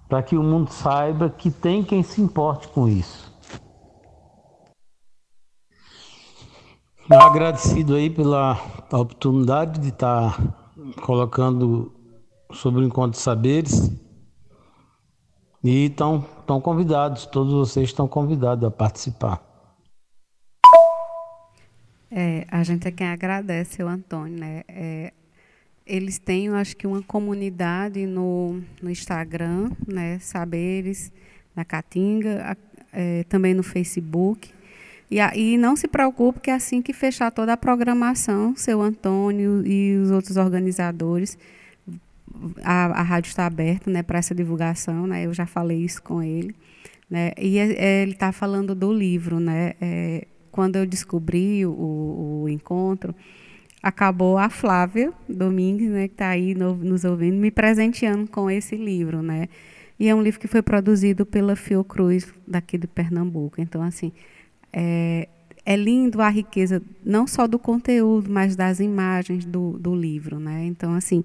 para que o mundo saiba que tem quem se importe com isso. Eu agradecido aí pela oportunidade de estar colocando sobre o Encontro de Saberes. E estão, estão convidados, todos vocês estão convidados a participar. É, a gente é quem agradece o Antônio, né? É, eles têm, eu acho que uma comunidade no, no Instagram, né? Saberes na Caatinga, é, também no Facebook. E, e não se preocupe que assim que fechar toda a programação, seu Antônio e os outros organizadores, a, a rádio está aberta né, para essa divulgação, né? Eu já falei isso com ele. Né? E é, é ele está falando do livro, né? É, quando eu descobri o, o, encontro, acabou a Flávia Domingues, né, que está aí no, nos ouvindo, me presenteando com esse livro, né? E é um livro que foi produzido pela Fiocruz daqui de Pernambuco. Então, assim, é, é lindo a riqueza não só do conteúdo, mas das imagens do, do livro, né? Então, assim,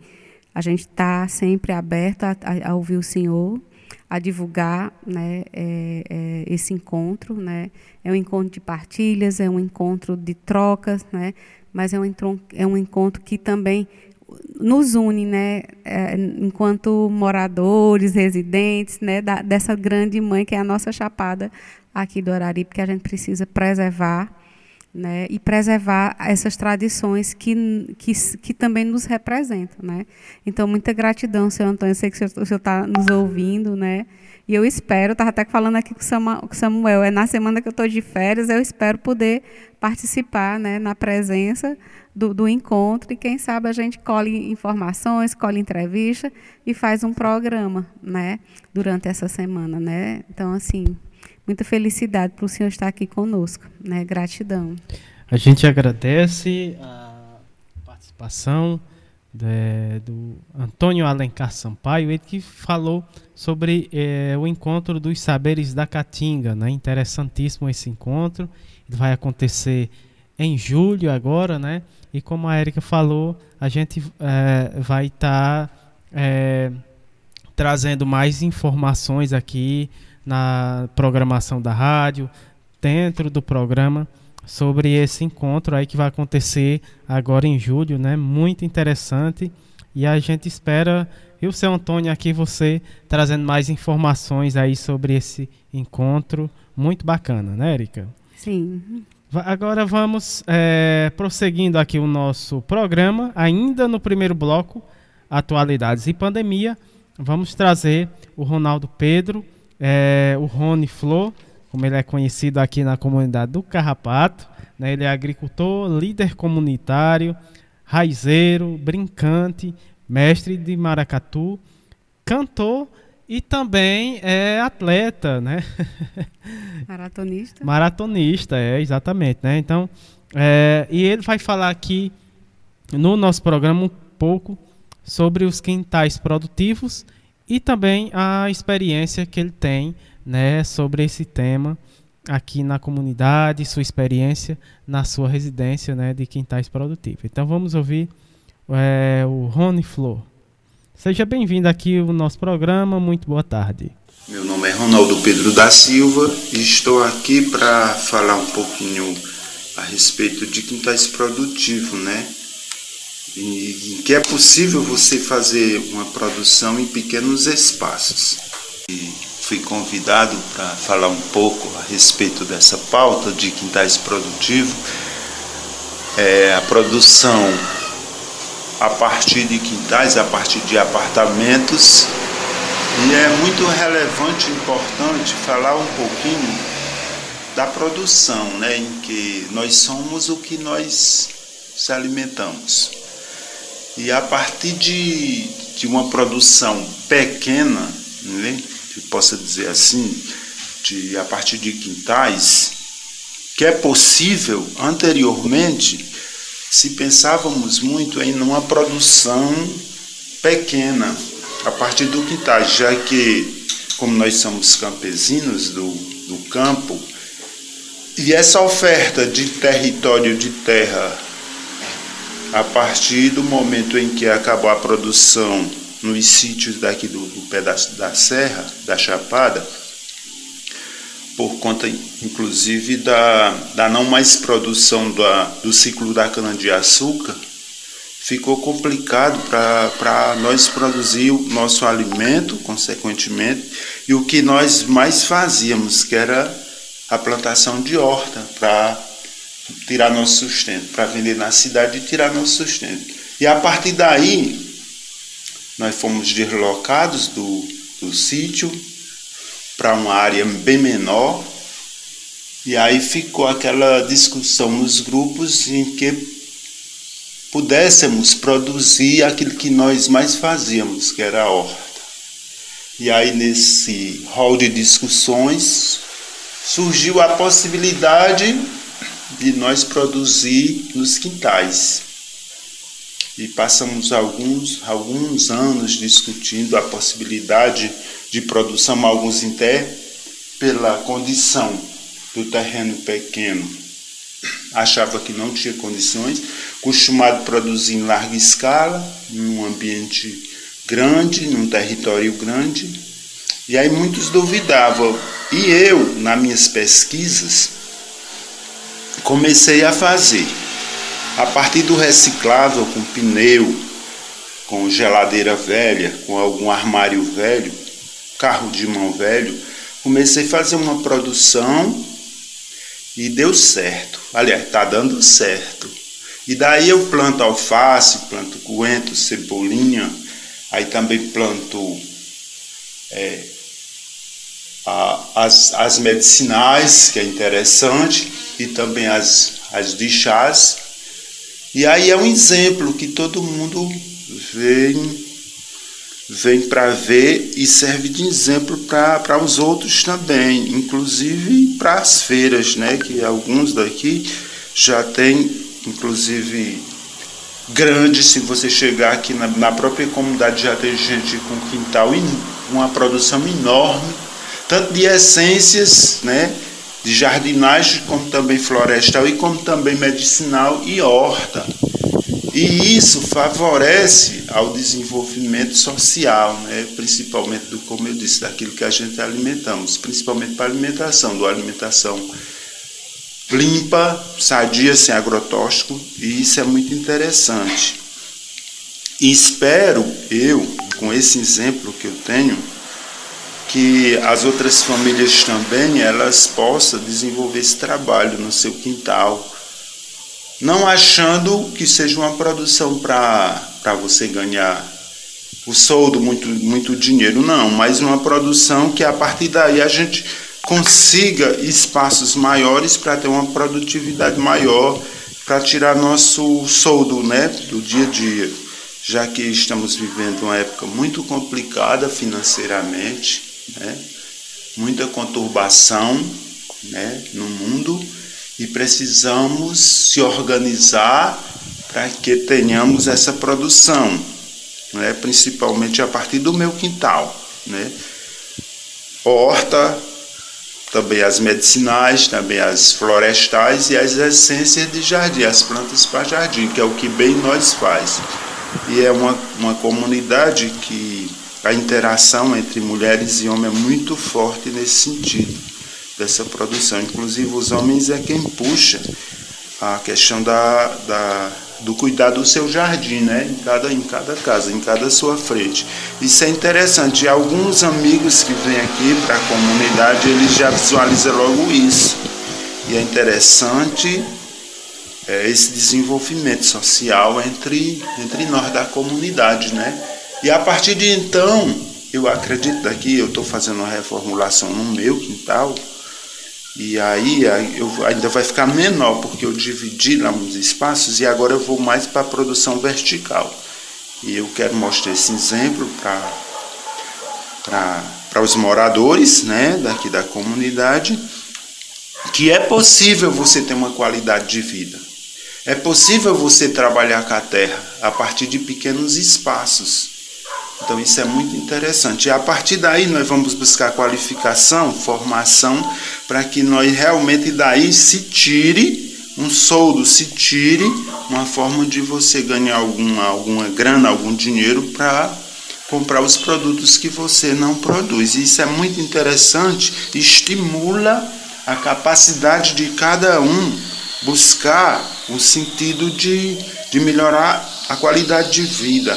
a gente está sempre aberto a, a, a, ouvir o Senhor, a divulgar né, é, é, esse encontro. Né? É um encontro de partilhas, é um encontro de trocas, né? Mas é um, é um encontro que também nos une, né, é, enquanto moradores, residentes, né, da, dessa grande mãe que é a nossa Chapada aqui do Araripe, que a gente precisa preservar né, e preservar essas tradições que, que, que também nos representam. Né? Então, muita gratidão, senhor Antônio, eu sei que o senhor está nos ouvindo, né? E eu espero, estava até falando aqui com o Samuel, é na semana que eu estou de férias, eu espero poder participar né, na presença do, do encontro, e quem sabe a gente colhe informações, colhe entrevista e faz um programa né, durante essa semana. Né? Então, assim, muita felicidade para o senhor estar aqui conosco. Né? Gratidão. A gente agradece a participação de, do Antônio Alencar Sampaio, ele que falou sobre é, o encontro dos saberes da Caatinga. Né? Interessantíssimo esse encontro. Vai acontecer em julho agora, né? E como a Erika falou, a gente é, vai estar tá, é, trazendo mais informações aqui na programação da rádio, dentro do programa, sobre esse encontro aí que vai acontecer agora em julho, né? Muito interessante. E a gente espera, e o seu Antônio aqui, você trazendo mais informações aí sobre esse encontro. Muito bacana, né, Erika? Sim. Agora vamos é, prosseguindo aqui o nosso programa, ainda no primeiro bloco, atualidades e pandemia. Vamos trazer o Ronaldo Pedro, é, o Rony Flor, como ele é conhecido aqui na comunidade do Carrapato. Né? Ele é agricultor, líder comunitário, raizeiro, brincante, mestre de maracatu, cantor e também é atleta, né? Maratonista. Maratonista, é, exatamente, né? Então, é, e ele vai falar aqui no nosso programa um pouco sobre os quintais produtivos e também a experiência que ele tem né, sobre esse tema aqui na comunidade, sua experiência na sua residência né, de quintais produtivos. Então vamos ouvir é, o Rony Flor. Seja bem-vindo aqui ao nosso programa, muito boa tarde. Meu nome é Ronaldo Pedro da Silva e estou aqui para falar um pouquinho a respeito de quintais produtivos, né? e que é possível você fazer uma produção em pequenos espaços. E fui convidado para falar um pouco a respeito dessa pauta de quintais produtivos. É, a produção a partir de quintais, a partir de apartamentos. E é muito relevante e importante falar um pouquinho da produção, né, em que nós somos o que nós se alimentamos. E a partir de, de uma produção pequena, né, que possa dizer assim, de, a partir de quintais, que é possível anteriormente, se pensávamos muito em uma produção pequena, a partir do quintal, já que, como nós somos campesinos do, do campo, e essa oferta de território de terra a partir do momento em que acabou a produção nos sítios daqui do, do pedaço da serra, da Chapada, por conta inclusive da, da não mais produção da, do ciclo da cana-de-açúcar, ficou complicado para nós produzir o nosso alimento, consequentemente, e o que nós mais fazíamos, que era a plantação de horta, para tirar nosso sustento, para vender na cidade e tirar nosso sustento. E a partir daí, nós fomos deslocados do, do sítio para uma área bem menor. E aí ficou aquela discussão nos grupos em que pudéssemos produzir aquilo que nós mais fazíamos, que era a horta. E aí nesse hall de discussões surgiu a possibilidade de nós produzir nos quintais. E passamos alguns, alguns anos discutindo a possibilidade de produção, alguns até pela condição do terreno pequeno. Achava que não tinha condições, acostumado a produzir em larga escala, num ambiente grande, num território grande. E aí muitos duvidavam. E eu, nas minhas pesquisas, comecei a fazer. A partir do reciclável, com pneu, com geladeira velha, com algum armário velho, carro de mão velho, comecei a fazer uma produção e deu certo. Aliás, está dando certo. E daí eu planto alface, planto coentro, cebolinha, aí também planto é, a, as, as medicinais, que é interessante, e também as, as de chás. E aí é um exemplo que todo mundo vem vem para ver e serve de exemplo para os outros também, inclusive para as feiras, né? Que alguns daqui já tem, inclusive grande, se você chegar aqui na, na própria comunidade já tem gente com quintal e uma produção enorme, tanto de essências, né? De jardinagem, como também florestal e como também medicinal e horta. E isso favorece ao desenvolvimento social, né? principalmente do, como eu disse, daquilo que a gente alimentamos, principalmente para a alimentação, do alimentação limpa, sadia, sem agrotóxico, e isso é muito interessante. E espero eu, com esse exemplo que eu tenho, que as outras famílias também elas possam desenvolver esse trabalho no seu quintal, não achando que seja uma produção para você ganhar o soldo, muito, muito dinheiro, não, mas uma produção que a partir daí a gente consiga espaços maiores para ter uma produtividade maior, para tirar nosso soldo né, do dia a dia, já que estamos vivendo uma época muito complicada financeiramente, né, muita conturbação né, no mundo e precisamos se organizar para que tenhamos essa produção, né? principalmente a partir do meu quintal. Né? Horta, também as medicinais, também as florestais e as essências de jardim, as plantas para jardim, que é o que bem nós faz. E é uma, uma comunidade que a interação entre mulheres e homens é muito forte nesse sentido dessa produção. Inclusive, os homens é quem puxa a questão da, da, do cuidado do seu jardim, né? em, cada, em cada casa, em cada sua frente. Isso é interessante. Alguns amigos que vêm aqui para a comunidade, eles já visualizam logo isso. E é interessante é, esse desenvolvimento social entre, entre nós da comunidade. Né? E a partir de então, eu acredito daqui, eu estou fazendo uma reformulação no meu quintal, e aí eu, ainda vai ficar menor, porque eu dividi lá uns espaços e agora eu vou mais para a produção vertical. E eu quero mostrar esse exemplo para os moradores né, daqui da comunidade, que é possível você ter uma qualidade de vida. É possível você trabalhar com a terra a partir de pequenos espaços. Então isso é muito interessante. E a partir daí nós vamos buscar qualificação, formação, para que nós realmente daí se tire um soldo, se tire uma forma de você ganhar alguma, alguma grana, algum dinheiro para comprar os produtos que você não produz. Isso é muito interessante, estimula a capacidade de cada um buscar o sentido de, de melhorar a qualidade de vida,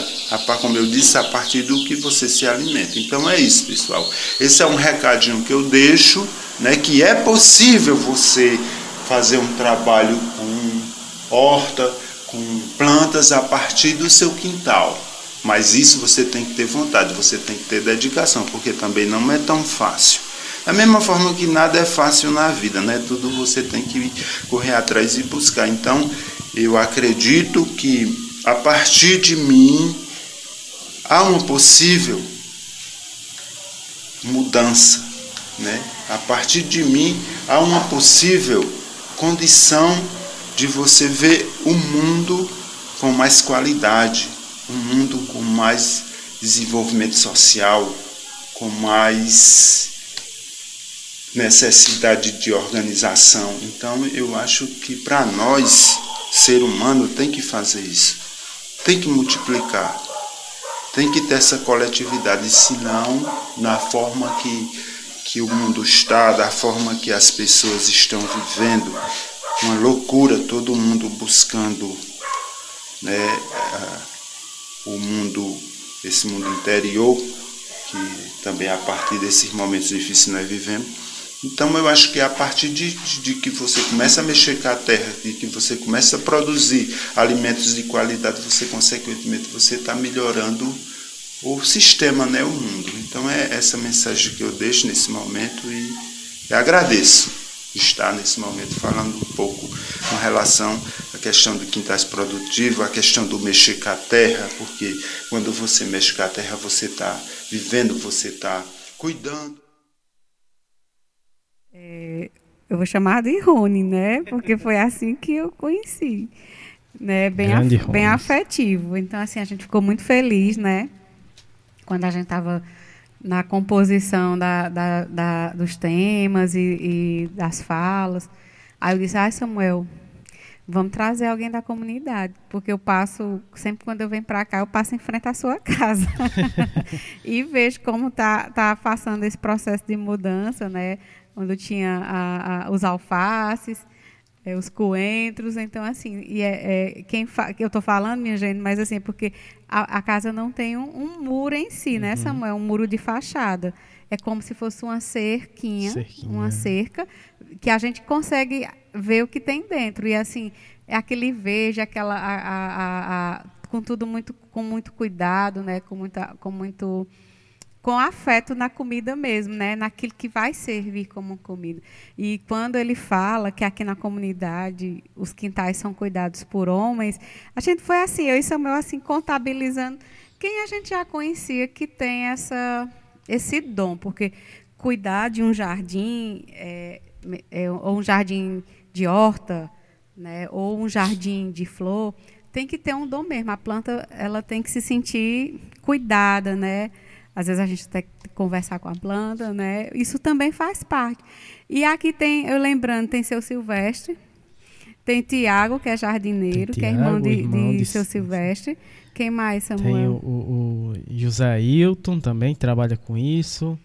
como eu disse, a partir do que você se alimenta. Então é isso, pessoal. Esse é um recadinho que eu deixo, né, que é possível você fazer um trabalho com horta, com plantas a partir do seu quintal. Mas isso você tem que ter vontade, você tem que ter dedicação, porque também não é tão fácil. Da mesma forma que nada é fácil na vida, né? Tudo você tem que correr atrás e buscar. Então, eu acredito que a partir de mim há uma possível mudança, né? A partir de mim há uma possível condição de você ver o mundo com mais qualidade, um mundo com mais desenvolvimento social, com mais necessidade de organização. Então, eu acho que para nós, ser humano, tem que fazer isso. Tem que multiplicar. Tem que ter essa coletividade, senão, na forma que, que o mundo está, da forma que as pessoas estão vivendo, uma loucura, todo mundo buscando né, o mundo, esse mundo interior, que também a partir desses momentos difíceis nós vivemos. Então eu acho que a partir de, de, que você começa a mexer com a terra, de que você começa a produzir alimentos de qualidade, você consequentemente você está melhorando o sistema, né, o mundo. Então é essa mensagem que eu deixo nesse momento e, agradeço estar nesse momento falando um pouco com relação à questão do quintais produtivos, a questão do mexer com a terra, porque quando você mexe com a terra, você está vivendo, você está cuidando. É, eu vou chamar de Rony, né? Porque foi assim que eu conheci. Né? Bem, af bem afetivo. Então, assim, a gente ficou muito feliz, né? Quando a gente estava na composição da, da, da, dos temas e, e, das falas. Aí eu disse, ah, Samuel, vamos trazer alguém da comunidade, porque eu passo, sempre quando eu venho para cá, eu passo em frente à sua casa e vejo como está tá passando esse processo de mudança, né? Onde tinha a, a, os alfaces, é, os coentros, então assim, e é, é quem eu estou falando, minha gente, mas assim, porque a, a casa não tem um, um, muro em si, né, uhum. Samuel? Um muro de fachada. É como se fosse uma cerquinha, cerquinha, uma cerca, que a gente consegue ver o que tem dentro. E assim, é aquele verde, aquela. A, a, com tudo muito, com muito cuidado, né? Com, muita, com muito com afeto na comida mesmo, né? naquilo que vai servir como comida. E quando ele fala que aqui na comunidade os quintais são cuidados por homens, a gente foi assim, eu e Samuel assim contabilizando quem a gente já conhecia que tem essa esse dom, porque cuidar de um jardim é, é, ou um jardim de horta, né, ou um jardim de flor, tem que ter um dom mesmo. A planta ela tem que se sentir cuidada, né? Às vezes a gente tem que conversar com a planta, né? Isso também faz parte. E aqui tem, eu lembrando, tem seu Silvestre, tem Tiago, que é jardineiro, Tiago, que é irmão de, irmão de, de seu Silvestre. Quem mais, Samuel? Tem o, o, o José Hilton também, que trabalha com isso.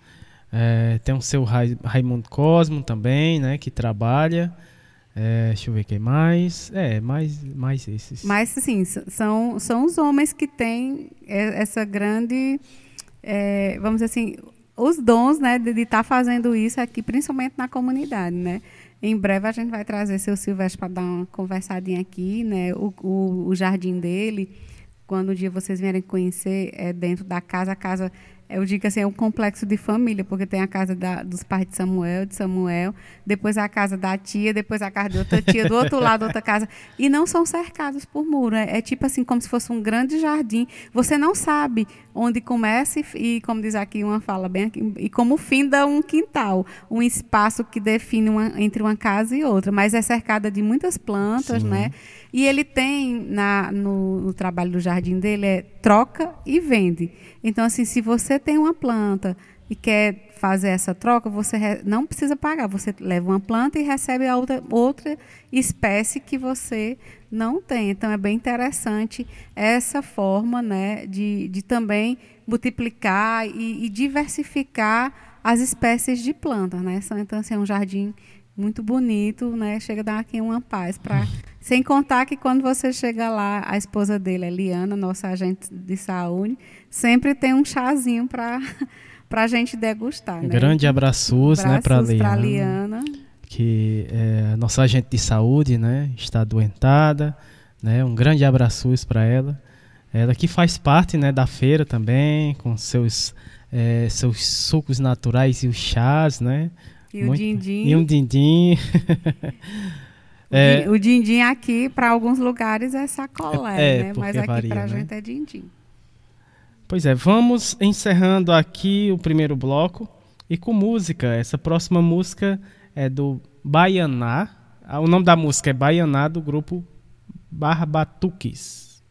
É, tem o seu Ra Raimundo Cosmo também, né? Que trabalha. É, deixa eu ver quem mais. É, mais, mais esses. Mas, assim, são, são os homens que têm essa grande é, vamos dizer assim, os dons né, de estar tá fazendo isso aqui, principalmente na comunidade. Né? Em breve a gente vai trazer seu Silvestre para dar uma conversadinha aqui, né? o, o, o jardim dele. Quando um dia vocês vierem conhecer, é dentro da casa, a casa eu digo assim, é um complexo de família, porque tem a casa da, dos pais de Samuel, de Samuel, depois a casa da tia, depois a casa de outra tia, do outro lado outra casa, e não são cercados por muro. É, é, tipo assim, como se fosse um grande jardim. Você não sabe onde começa e, como diz aqui uma fala bem aqui, e como finda um quintal, um espaço que define uma, entre uma casa e outra, mas é cercada de muitas plantas, Sim. né? E ele tem na, no, no trabalho do jardim dele é troca e vende. Então, assim, se você tem uma planta e quer fazer essa troca, você não precisa pagar. Você leva uma planta e recebe a outra, outra espécie que você não tem. Então, é bem interessante essa forma né, de, de também multiplicar e, e diversificar as espécies de plantas. Né? Então, assim, é um jardim muito bonito, né? Chega a dar aqui uma paz para sem contar que quando você chega lá, a esposa dele, Eliana, nossa agente de saúde, sempre tem um chazinho para para a gente degustar. Né? Grande abraços, né, para Liana, Liana, que é nossa agente de saúde, né, está adoentada, né? Um grande abraços para ela. Ela que faz parte, né, da feira também, com seus é, seus sucos naturais e os chás, né? E Muito, o dindim. E um dindim. é, o dindim aqui, para alguns lugares, é sacolé, é, né? Mas aqui para a né? gente é dindim. Pois é, vamos encerrando aqui o primeiro bloco e com música. Essa próxima música é do Baianá. Ah, o nome da música é Baianá, do grupo Barbatuques.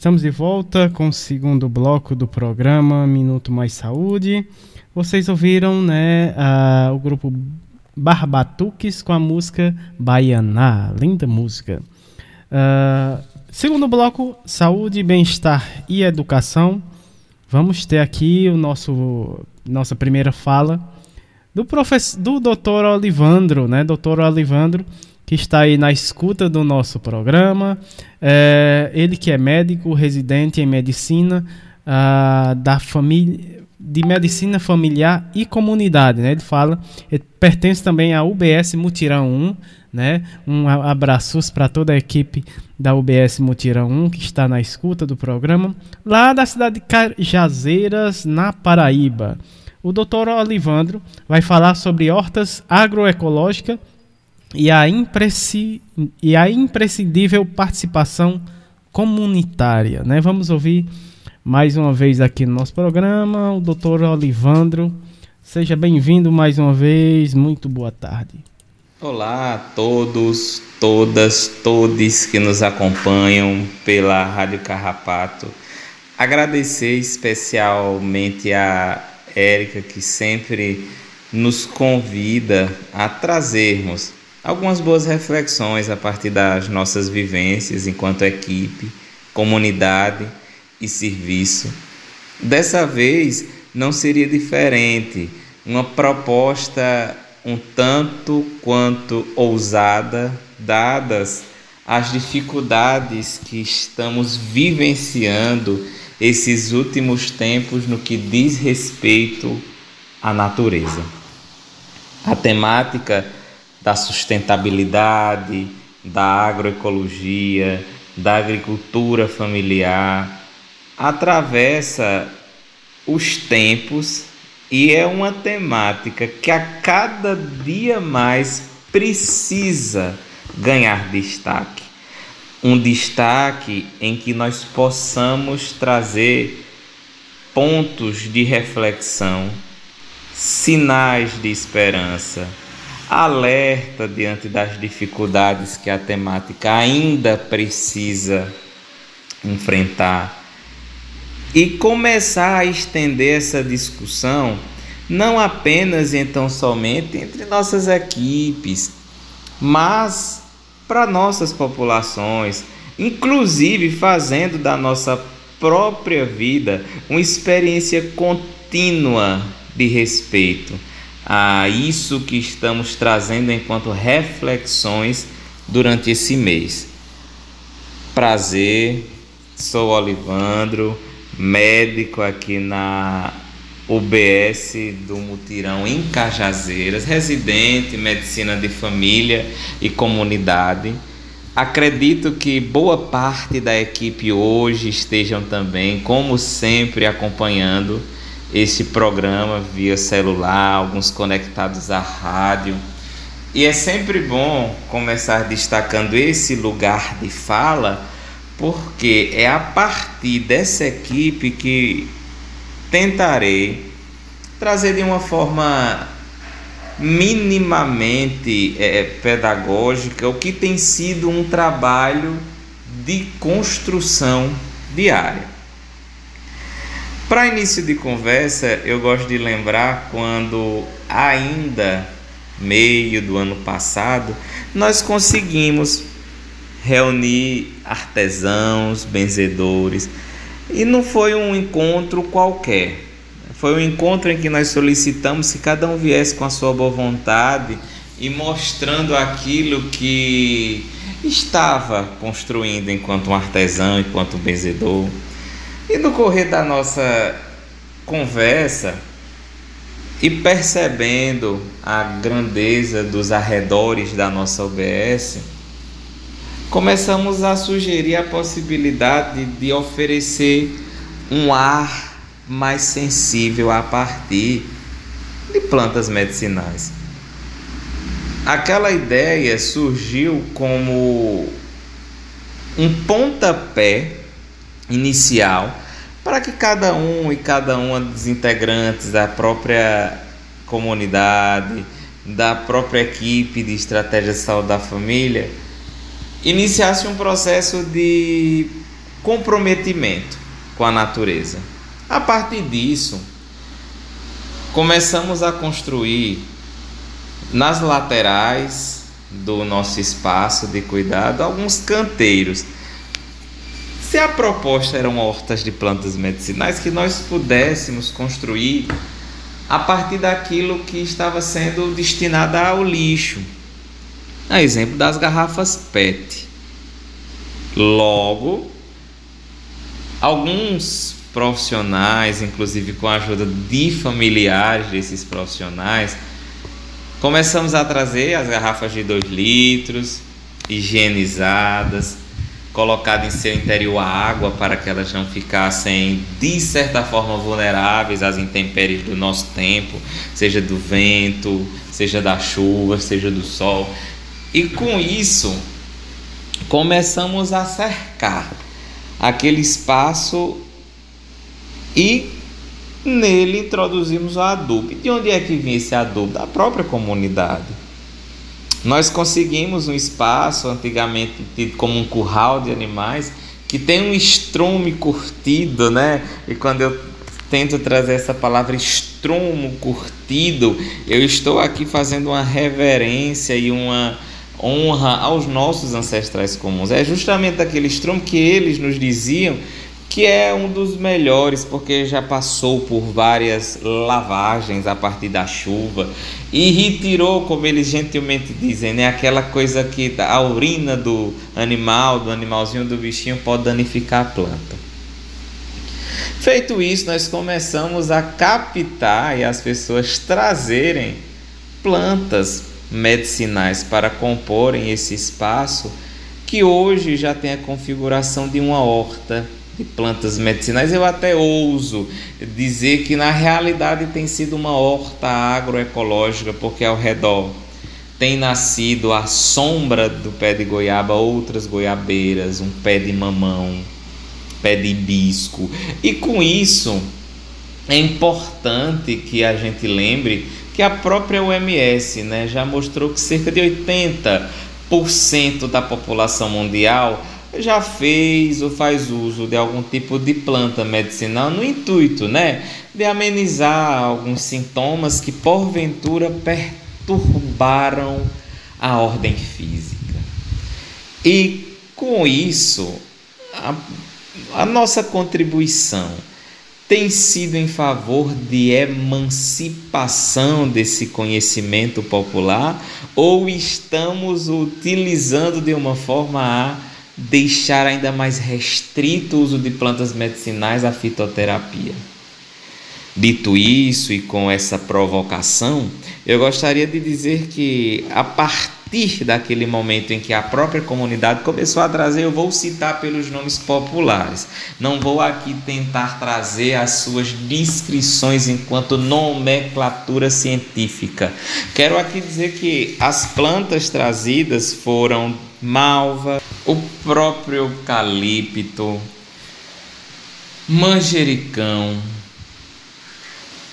Estamos de volta com o segundo bloco do programa Minuto Mais Saúde. Vocês ouviram, né, o grupo Barbatuques com a música Baianá, linda música. Uh, segundo bloco, saúde, bem-estar e educação. Vamos ter aqui o nosso nossa primeira fala do professor do Dr. Olivandro, né, Dr. Olivandro que está aí na escuta do nosso programa. É, ele que é médico, residente em medicina uh, da família de medicina familiar e comunidade, né? Ele fala, ele pertence também à UBS Mutirão 1, né? Um abraços para toda a equipe da UBS Mutirão 1 que está na escuta do programa, lá da cidade de Cajazeiras, na Paraíba. O doutor Olivandro vai falar sobre hortas agroecológicas e a, e a imprescindível participação comunitária. Né? Vamos ouvir mais uma vez aqui no nosso programa o doutor Olivandro. Seja bem-vindo mais uma vez, muito boa tarde. Olá a todos, todas, todes que nos acompanham pela Rádio Carrapato. Agradecer especialmente a Érica que sempre nos convida a trazermos algumas boas reflexões a partir das nossas vivências enquanto equipe, comunidade e serviço. Dessa vez não seria diferente, uma proposta um tanto quanto ousada, dadas as dificuldades que estamos vivenciando esses últimos tempos no que diz respeito à natureza. A temática da sustentabilidade, da agroecologia, da agricultura familiar, atravessa os tempos e é uma temática que a cada dia mais precisa ganhar destaque. Um destaque em que nós possamos trazer pontos de reflexão, sinais de esperança alerta diante das dificuldades que a temática ainda precisa enfrentar. E começar a estender essa discussão não apenas então somente entre nossas equipes, mas para nossas populações, inclusive fazendo da nossa própria vida uma experiência contínua de respeito a isso que estamos trazendo enquanto reflexões durante esse mês. Prazer, sou Olivandro, médico aqui na UBS do Mutirão em Cajazeiras, residente medicina de família e comunidade. Acredito que boa parte da equipe hoje estejam também, como sempre, acompanhando este programa via celular, alguns conectados à rádio. E é sempre bom começar destacando esse lugar de fala, porque é a partir dessa equipe que tentarei trazer de uma forma minimamente é, pedagógica o que tem sido um trabalho de construção diária. Para início de conversa, eu gosto de lembrar quando, ainda meio do ano passado, nós conseguimos reunir artesãos, benzedores, e não foi um encontro qualquer. Foi um encontro em que nós solicitamos que cada um viesse com a sua boa vontade e mostrando aquilo que estava construindo enquanto um artesão, enquanto um benzedor. E no correr da nossa conversa, e percebendo a grandeza dos arredores da nossa UBS, começamos a sugerir a possibilidade de oferecer um ar mais sensível a partir de plantas medicinais. Aquela ideia surgiu como um pontapé inicial para que cada um e cada uma dos integrantes da própria comunidade, da própria equipe de estratégia de saúde da família, iniciasse um processo de comprometimento com a natureza. A partir disso, começamos a construir nas laterais do nosso espaço de cuidado alguns canteiros. Se a proposta eram hortas de plantas medicinais, que nós pudéssemos construir a partir daquilo que estava sendo destinado ao lixo. A exemplo das garrafas PET. Logo, alguns profissionais, inclusive com a ajuda de familiares desses profissionais, começamos a trazer as garrafas de 2 litros, higienizadas, colocado em seu interior a água para que elas não ficassem de certa forma vulneráveis às intempéries do nosso tempo, seja do vento, seja da chuva, seja do sol. E com isso começamos a cercar aquele espaço e nele introduzimos o adubo. E de onde é que vinha esse adubo? Da própria comunidade. Nós conseguimos um espaço, antigamente tido como um curral de animais, que tem um estrume curtido, né? E quando eu tento trazer essa palavra estrumo curtido, eu estou aqui fazendo uma reverência e uma honra aos nossos ancestrais comuns. É justamente aquele estrumo que eles nos diziam que é um dos melhores porque já passou por várias lavagens a partir da chuva e retirou, como eles gentilmente dizem, né, aquela coisa que a urina do animal, do animalzinho, do bichinho pode danificar a planta. Feito isso, nós começamos a captar e as pessoas trazerem plantas medicinais para comporem esse espaço que hoje já tem a configuração de uma horta de plantas medicinais, eu até ouso dizer que na realidade tem sido uma horta agroecológica, porque ao redor tem nascido à sombra do pé de goiaba outras goiabeiras, um pé de mamão, pé de hibisco. E com isso é importante que a gente lembre que a própria OMS né, já mostrou que cerca de 80% da população mundial já fez ou faz uso de algum tipo de planta medicinal no intuito, né, de amenizar alguns sintomas que porventura perturbaram a ordem física. E com isso, a, a nossa contribuição tem sido em favor de emancipação desse conhecimento popular ou estamos utilizando de uma forma a deixar ainda mais restrito o uso de plantas medicinais à fitoterapia. Dito isso e com essa provocação, eu gostaria de dizer que a partir daquele momento em que a própria comunidade começou a trazer, eu vou citar pelos nomes populares. Não vou aqui tentar trazer as suas descrições enquanto nomenclatura científica. Quero aqui dizer que as plantas trazidas foram malva, o próprio eucalipto, manjericão,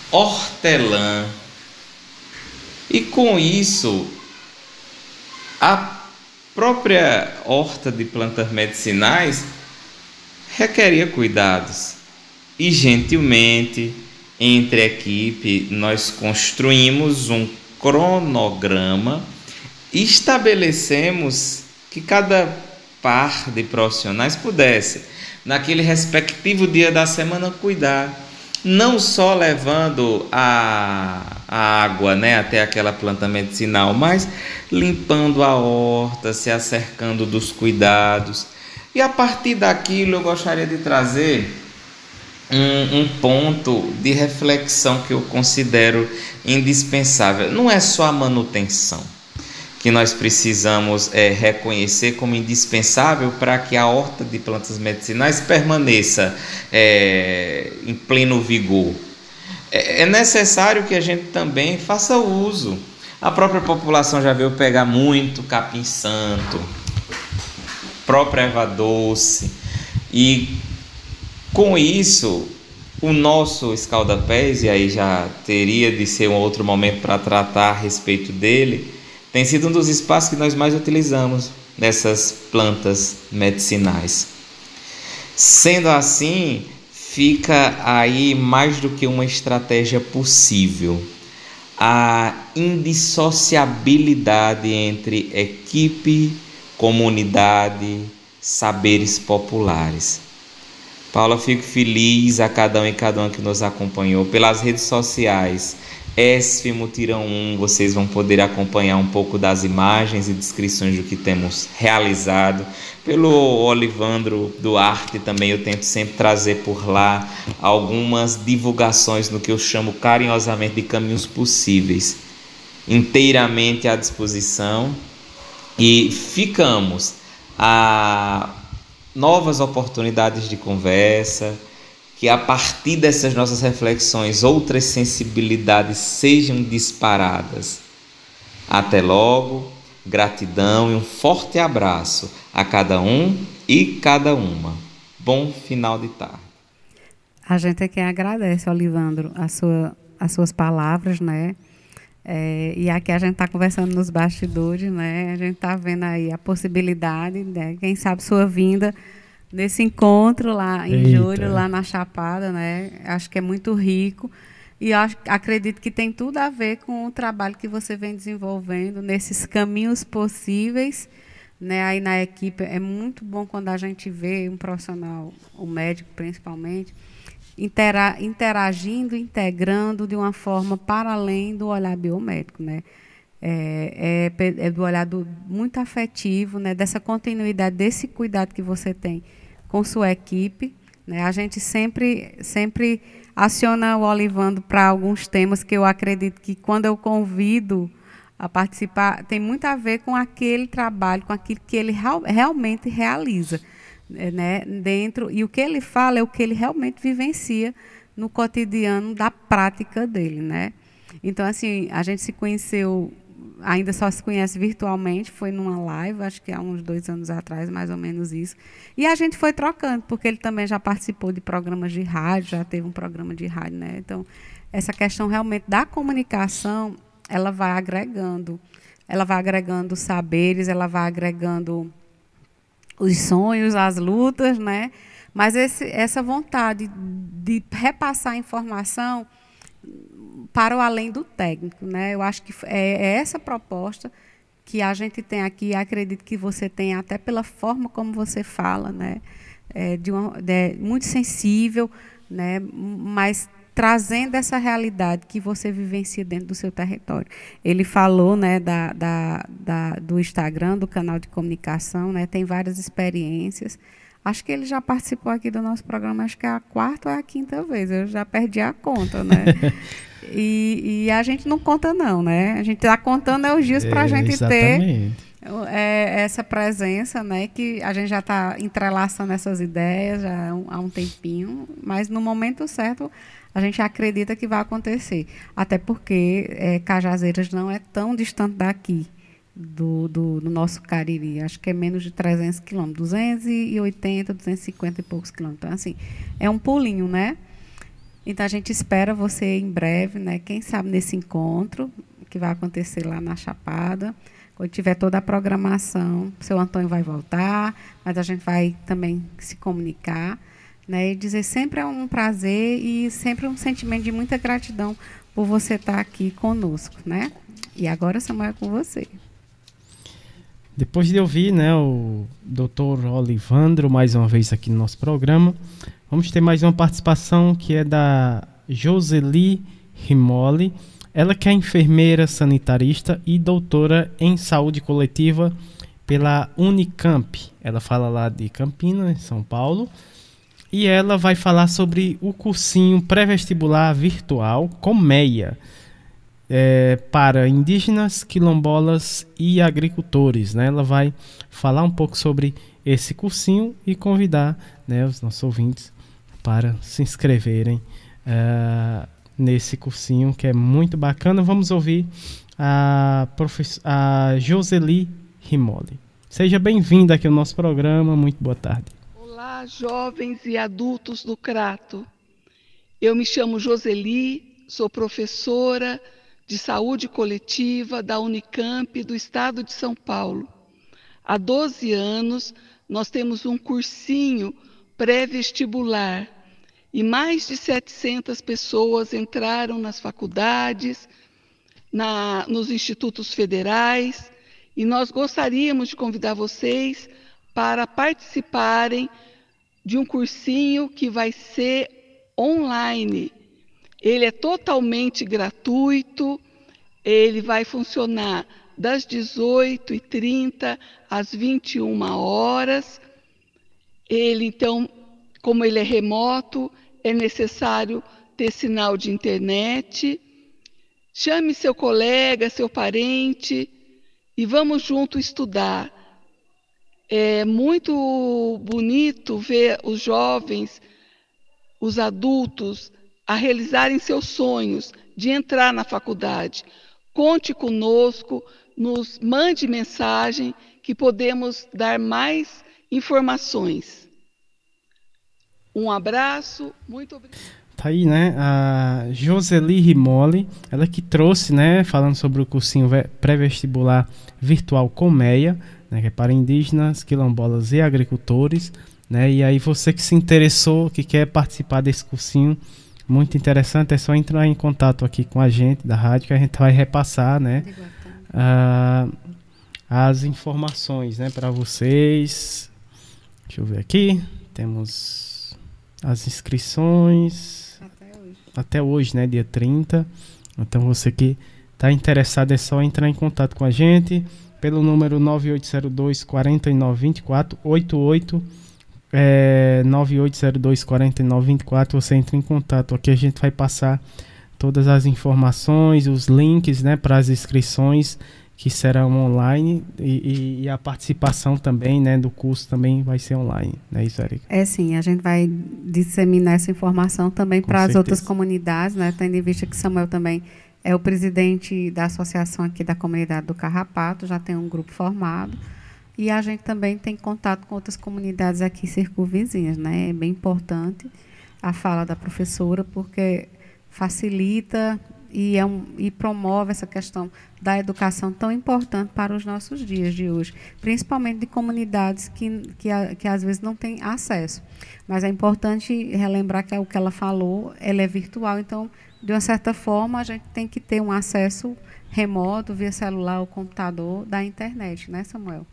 hortelã. E com isso, a própria horta de plantas medicinais requeria cuidados. E gentilmente, entre equipe, nós construímos um cronograma e estabelecemos que cada par de profissionais pudesse, naquele respectivo dia da semana, cuidar, não só levando a, a água né, até aquela planta medicinal, mas limpando a horta, se acercando dos cuidados. E a partir daquilo eu gostaria de trazer um, um, ponto de reflexão que eu considero indispensável. Não é só a manutenção que nós precisamos é, reconhecer como indispensável para que a horta de plantas medicinais permaneça é, em pleno vigor. É, é necessário que a gente também faça uso. A própria população já veio pegar muito capim santo, própria erva doce, e com isso o nosso escaldapés, e aí já teria de ser um outro momento para tratar a respeito dele, tem sido um dos espaços que nós mais utilizamos nessas plantas medicinais. Sendo assim, fica aí mais do que uma estratégia possível a indissociabilidade entre equipe, comunidade, saberes populares. Paula, fico feliz a cada um e cada um que nos acompanhou pelas redes sociais ESF Mutirão 1, vocês vão poder acompanhar um pouco das imagens e descrições do que temos realizado. Pelo Olivandro Duarte também eu tento sempre trazer por lá algumas divulgações no que eu chamo carinhosamente de caminhos possíveis, inteiramente à disposição. E ficamos. A novas oportunidades de conversa, que a partir dessas nossas reflexões outras sensibilidades sejam disparadas. Até logo, gratidão e um forte abraço a cada um e cada uma. Bom final de tarde. A gente é quem agradece, Olivandro, a sua, as suas palavras, né? É, e aqui a gente está conversando nos bastidores, né? A gente está vendo aí a possibilidade, né? Quem sabe sua vinda nesse encontro lá em Eita. julho, lá na Chapada, né? Acho que é muito rico. E acho, acredito que tem tudo a ver com o trabalho que você vem desenvolvendo nesses caminhos possíveis. Né, aí na equipe é muito bom quando a gente vê um profissional, o um médico principalmente, intera interagindo, integrando de uma forma para além do olhar biomédico. Né? É, é, é do olhar do, muito afetivo, né, dessa continuidade, desse cuidado que você tem com sua equipe. Né? A gente sempre, sempre aciona o Olivando para alguns temas que eu acredito que quando eu convido a participar, tem muito a ver com aquele trabalho, com aquilo que ele real, realmente realiza. Né? Dentro, e o que ele fala é o que ele realmente vivencia no cotidiano da prática dele. Né? Então, assim, a gente se conheceu ainda só se conhece virtualmente, foi numa live, acho que há uns dois anos atrás, mais ou menos isso. E a gente foi trocando, porque ele também já participou de programas de rádio, já teve um programa de rádio, né? Então, essa questão realmente da comunicação, ela vai agregando, ela vai agregando saberes, ela vai agregando os sonhos, as lutas, né? Mas esse, essa vontade de repassar informação para o além do técnico. Né? Eu acho que é, é essa proposta que a gente tem aqui, acredito que você tem até pela forma como você fala, né? É, de uma, de, muito sensível, né? mas trazendo essa realidade que você vivencia dentro do seu território. Ele falou né, da, da, da, do Instagram, do canal de comunicação, né, tem várias experiências. Acho que ele já participou aqui do nosso programa, acho que é a quarta ou a quinta vez, eu já perdi a conta, né? E, e, a gente não conta não, né? A gente está contando é os dias para a é, gente exatamente. ter é, essa presença, né? Que a gente já está entrelaçando essas ideias já há um, há um tempinho, mas no momento certo a gente acredita que vai acontecer. Até porque é, Cajazeiras não é tão distante daqui, do, do, do, nosso Cariri. Acho que é menos de 300 quilômetros, 280, 250 e poucos quilômetros. Então, assim, é um pulinho, né? Então a gente espera você em breve, né? Quem sabe nesse encontro que vai acontecer lá na Chapada. Quando tiver toda a programação, seu Antônio vai voltar, mas a gente vai também se comunicar, né? E dizer sempre é um prazer e sempre um sentimento de muita gratidão por você estar aqui conosco, né? E agora, Samuel, é com você. Depois de ouvir né, o Dr. Olivandro mais uma vez aqui no nosso programa, Vamos ter mais uma participação que é da Joseli Rimoli. Ela que é enfermeira sanitarista e doutora em saúde coletiva pela Unicamp. Ela fala lá de Campinas, São Paulo. e ela vai falar sobre o cursinho pré-vestibular virtual Colmeia é, para indígenas, quilombolas e agricultores. Né? Ela vai falar um pouco sobre esse cursinho e convidar né, os nossos ouvintes para se inscreverem uh, nesse cursinho que é muito bacana. Vamos ouvir a, a Joseli Rimoli. Seja bem-vinda aqui ao nosso programa. Muito boa tarde. Olá, jovens e adultos do Crato. Eu me chamo Joseli, sou professora de Saúde Coletiva da Unicamp do Estado de São Paulo. Há 12 anos, nós temos um cursinho pré-vestibular e mais de 700 pessoas entraram nas faculdades, na, nos institutos federais, e nós gostaríamos de convidar vocês para participarem de um cursinho que vai ser online ele é totalmente gratuito, ele vai funcionar das 18h30 às 21 horas. Ele, então, como ele é remoto, é necessário ter sinal de internet. Chame seu colega, seu parente e vamos junto estudar. É muito bonito ver os jovens, os adultos a realizarem seus sonhos de entrar na faculdade. Conte conosco, nos mande mensagem que podemos dar mais informações. Um abraço, muito obrigada. Tá aí, né? A Joseli Rimoli, ela que trouxe, né? Falando sobre o cursinho pré-vestibular virtual Colmeia, né, que é para indígenas, quilombolas e agricultores, né? E aí você que se interessou, que quer participar desse cursinho, muito interessante, é só entrar em contato aqui com a gente da rádio que a gente vai repassar, né? Uh, as informações, né, para vocês. Deixa eu ver aqui. Temos as inscrições até hoje, até hoje né, dia 30. Então você que está interessado é só entrar em contato com a gente pelo número 9802 4924 88 é, 9802 4924, você entra em contato. Aqui a gente vai passar todas as informações, os links né, para as inscrições que serão online e, e, a participação também né, do curso também vai ser online, não é isso, Erika? É sim, a gente vai disseminar essa informação também para as outras comunidades, né, tendo em vista que Samuel também é o presidente da associação aqui da comunidade do Carrapato, já tem um grupo formado. E a gente também tem contato com outras comunidades aqui circunvizinhas, né? É bem importante a fala da professora, porque facilita e, é um, e promove essa questão da educação tão importante para os nossos dias de hoje, principalmente de comunidades que, que, que às vezes não têm acesso. Mas é importante relembrar que é o que ela falou, ela é virtual, então, de uma certa forma, a gente tem que ter um acesso remoto, via celular ou computador, da internet, né, Samuel?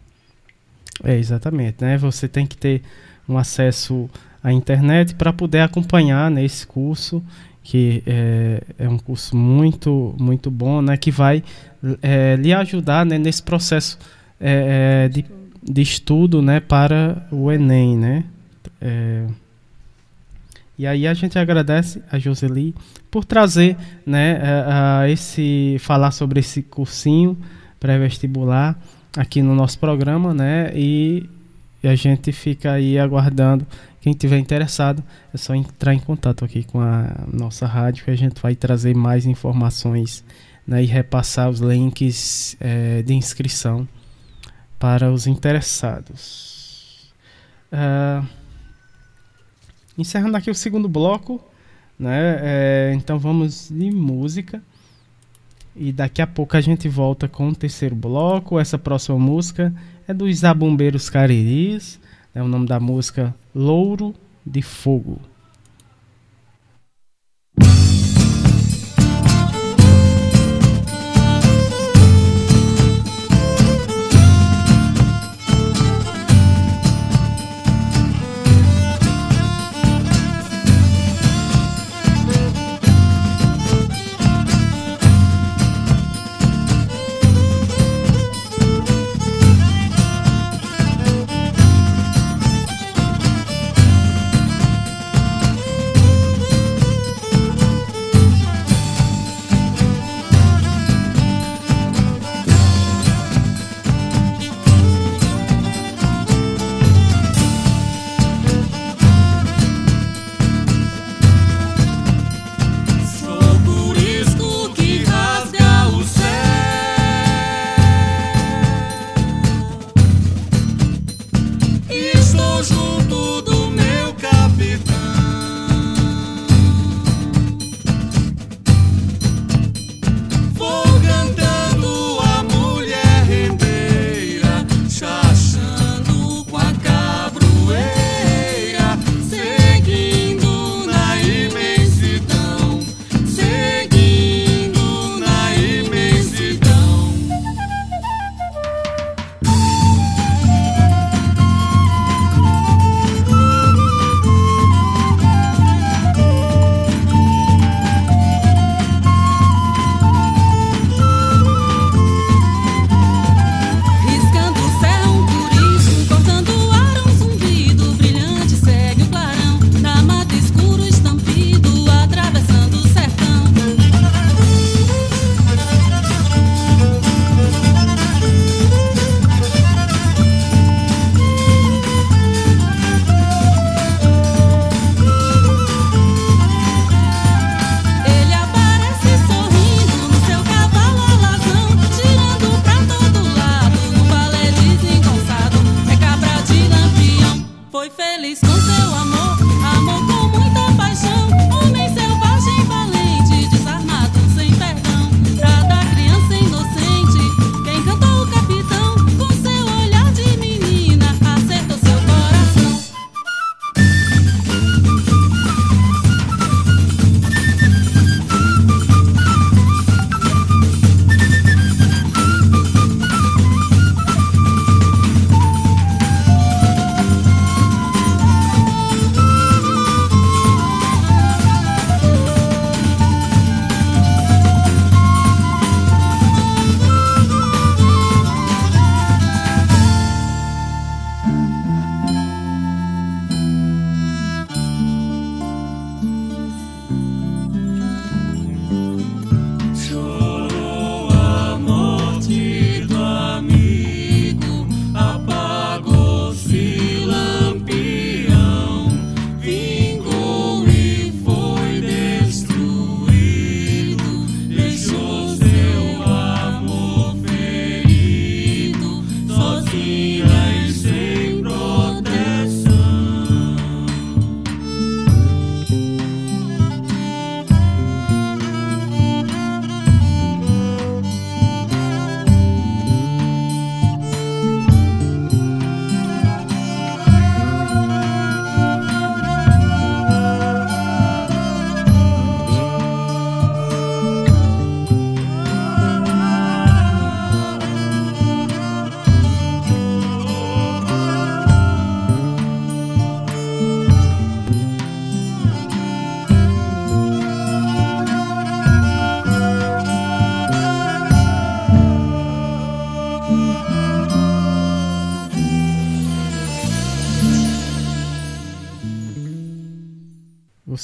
É, exatamente, né? Você tem que ter um acesso à internet para poder acompanhar né, curso, que é, é, um curso muito, muito bom, né? Que vai é, lhe ajudar né, nesse processo é, é de, de estudo, né? Para o Enem, né? É, e aí a gente agradece a Joseli por trazer, né? A, a esse falar sobre esse cursinho pré-vestibular aqui no nosso programa, né? E, e a gente fica aí aguardando. Quem tiver interessado, é só entrar em contato aqui com a nossa rádio que a gente vai trazer mais informações né, e repassar os links é, de inscrição para os interessados. Uh, encerrando aqui o segundo bloco, né? É, então vamos de música. E daqui a pouco a gente volta com o terceiro bloco. Essa próxima música é dos Zabumbeiros Cariris. É o nome da música Louro de Fogo.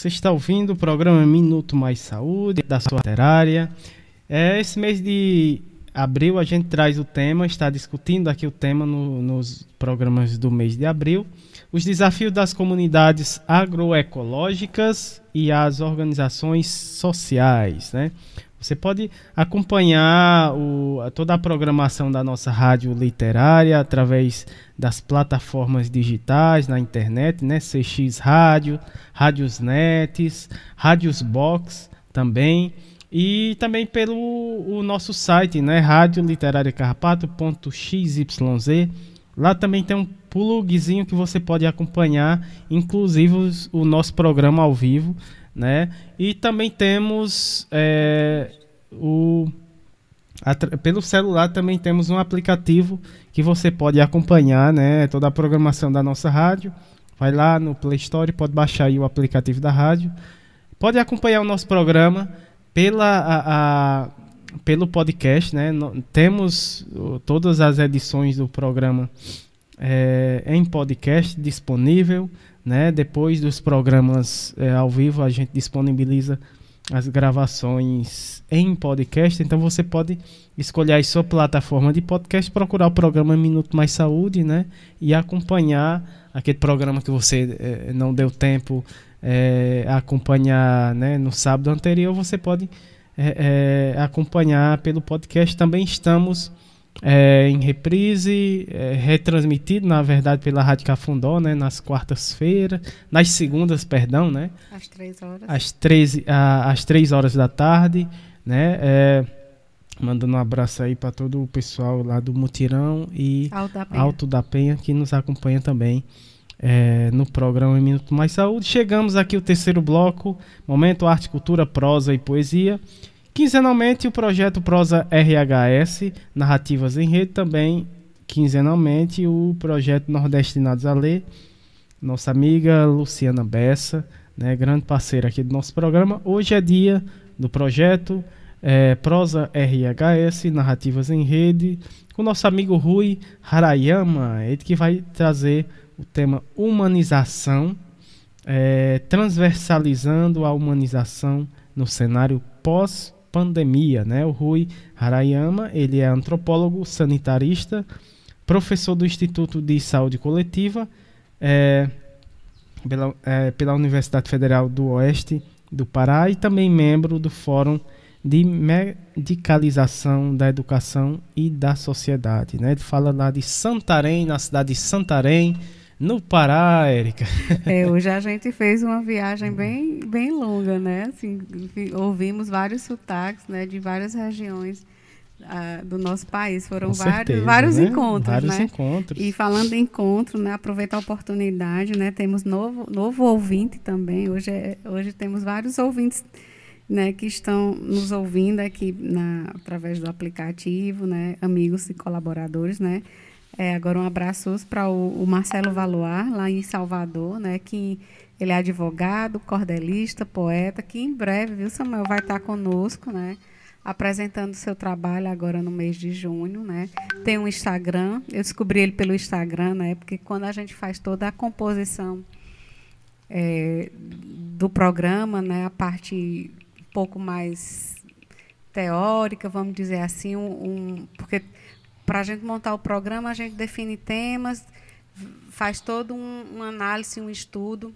Você está ouvindo o programa Minuto Mais Saúde, da sua literária. É, esse mês de abril a gente traz o tema, está discutindo aqui o tema no, nos programas do mês de abril, os desafios das comunidades agroecológicas e as organizações sociais, né? Você pode acompanhar o, toda a programação da nossa rádio literária através das plataformas digitais na internet, né? CX Rádio, Rádios Nets, Rádios Box também. E também pelo o nosso site, né? radioliterariacarrapato.xyz. Lá também tem um plugzinho que você pode acompanhar, inclusive os, o nosso programa ao vivo, né? E também temos é, o pelo celular também temos um aplicativo que você pode acompanhar, né? Toda a programação da nossa rádio. Vai lá no Play Store, pode baixar aí o aplicativo da rádio. Pode acompanhar o nosso programa pela a, a, pelo podcast, né? No, temos todas as edições do programa é, em podcast disponível, né? Depois dos programas é, ao vivo, a gente disponibiliza as gravações em podcast, então você pode escolher a sua plataforma de podcast, procurar o programa Minuto Mais Saúde, né? E acompanhar aquele programa que você é, não deu tempo é, acompanhar né, no sábado anterior, você pode acompanhar pelo podcast. Também estamos é, em reprise, é, retransmitido, na verdade, pela Rádio Cafundó, né, nas quartas-feiras, nas segundas, perdão, né? Às três horas. Às três, a, às três horas da tarde, né? É, mandando um abraço aí para todo o pessoal lá do Mutirão e Alto da Penha, Alto da Penha que nos acompanha também é, no programa Minuto Mais Saúde. Chegamos aqui o terceiro bloco, Momento Arte, Cultura, Prosa e Poesia. Quinzenalmente o projeto Prosa RHS, Narrativas em Rede, também quinzenalmente o projeto Nordestinados a Ler. Nossa amiga Luciana Bessa, né, grande parceira aqui do nosso programa. Hoje é dia do projeto é, Prosa RHS, Narrativas em Rede, com nosso amigo Rui Harayama, ele que vai trazer o tema humanização, é, transversalizando a humanização no cenário pós-pandemia. Né? O Rui Harayama, ele é antropólogo sanitarista, professor do Instituto de Saúde Coletiva é, pela, é, pela Universidade Federal do Oeste do Pará e também membro do Fórum de medicalização da educação e da sociedade. Né? Ele fala lá de Santarém, na cidade de Santarém, no Pará, Érica. É, hoje a gente fez uma viagem bem, bem longa, né? Assim, ouvimos vários sotaques né, de várias regiões ah, do nosso país. Foram Com vários, certeza, vários né? encontros, Vários né? encontros. E falando em encontro, né? Aproveita a oportunidade, né? Temos novo, novo ouvinte também. Hoje, é, hoje temos vários ouvintes né, que estão nos ouvindo aqui na, através do aplicativo, né, amigos e colaboradores, né, é, agora um abraço para o, o, Marcelo Valoar, lá em Salvador, né, que ele é advogado, cordelista, poeta, que em breve, viu, Samuel, vai estar conosco, né, apresentando seu trabalho agora no mês de junho, né. Tem um Instagram, eu descobri ele pelo Instagram, né, porque quando a gente faz toda a composição é, do programa, né, a parte um pouco mais teórica, vamos dizer assim, um, um porque para a gente montar o programa, a gente define temas, faz todo um, uma análise, um estudo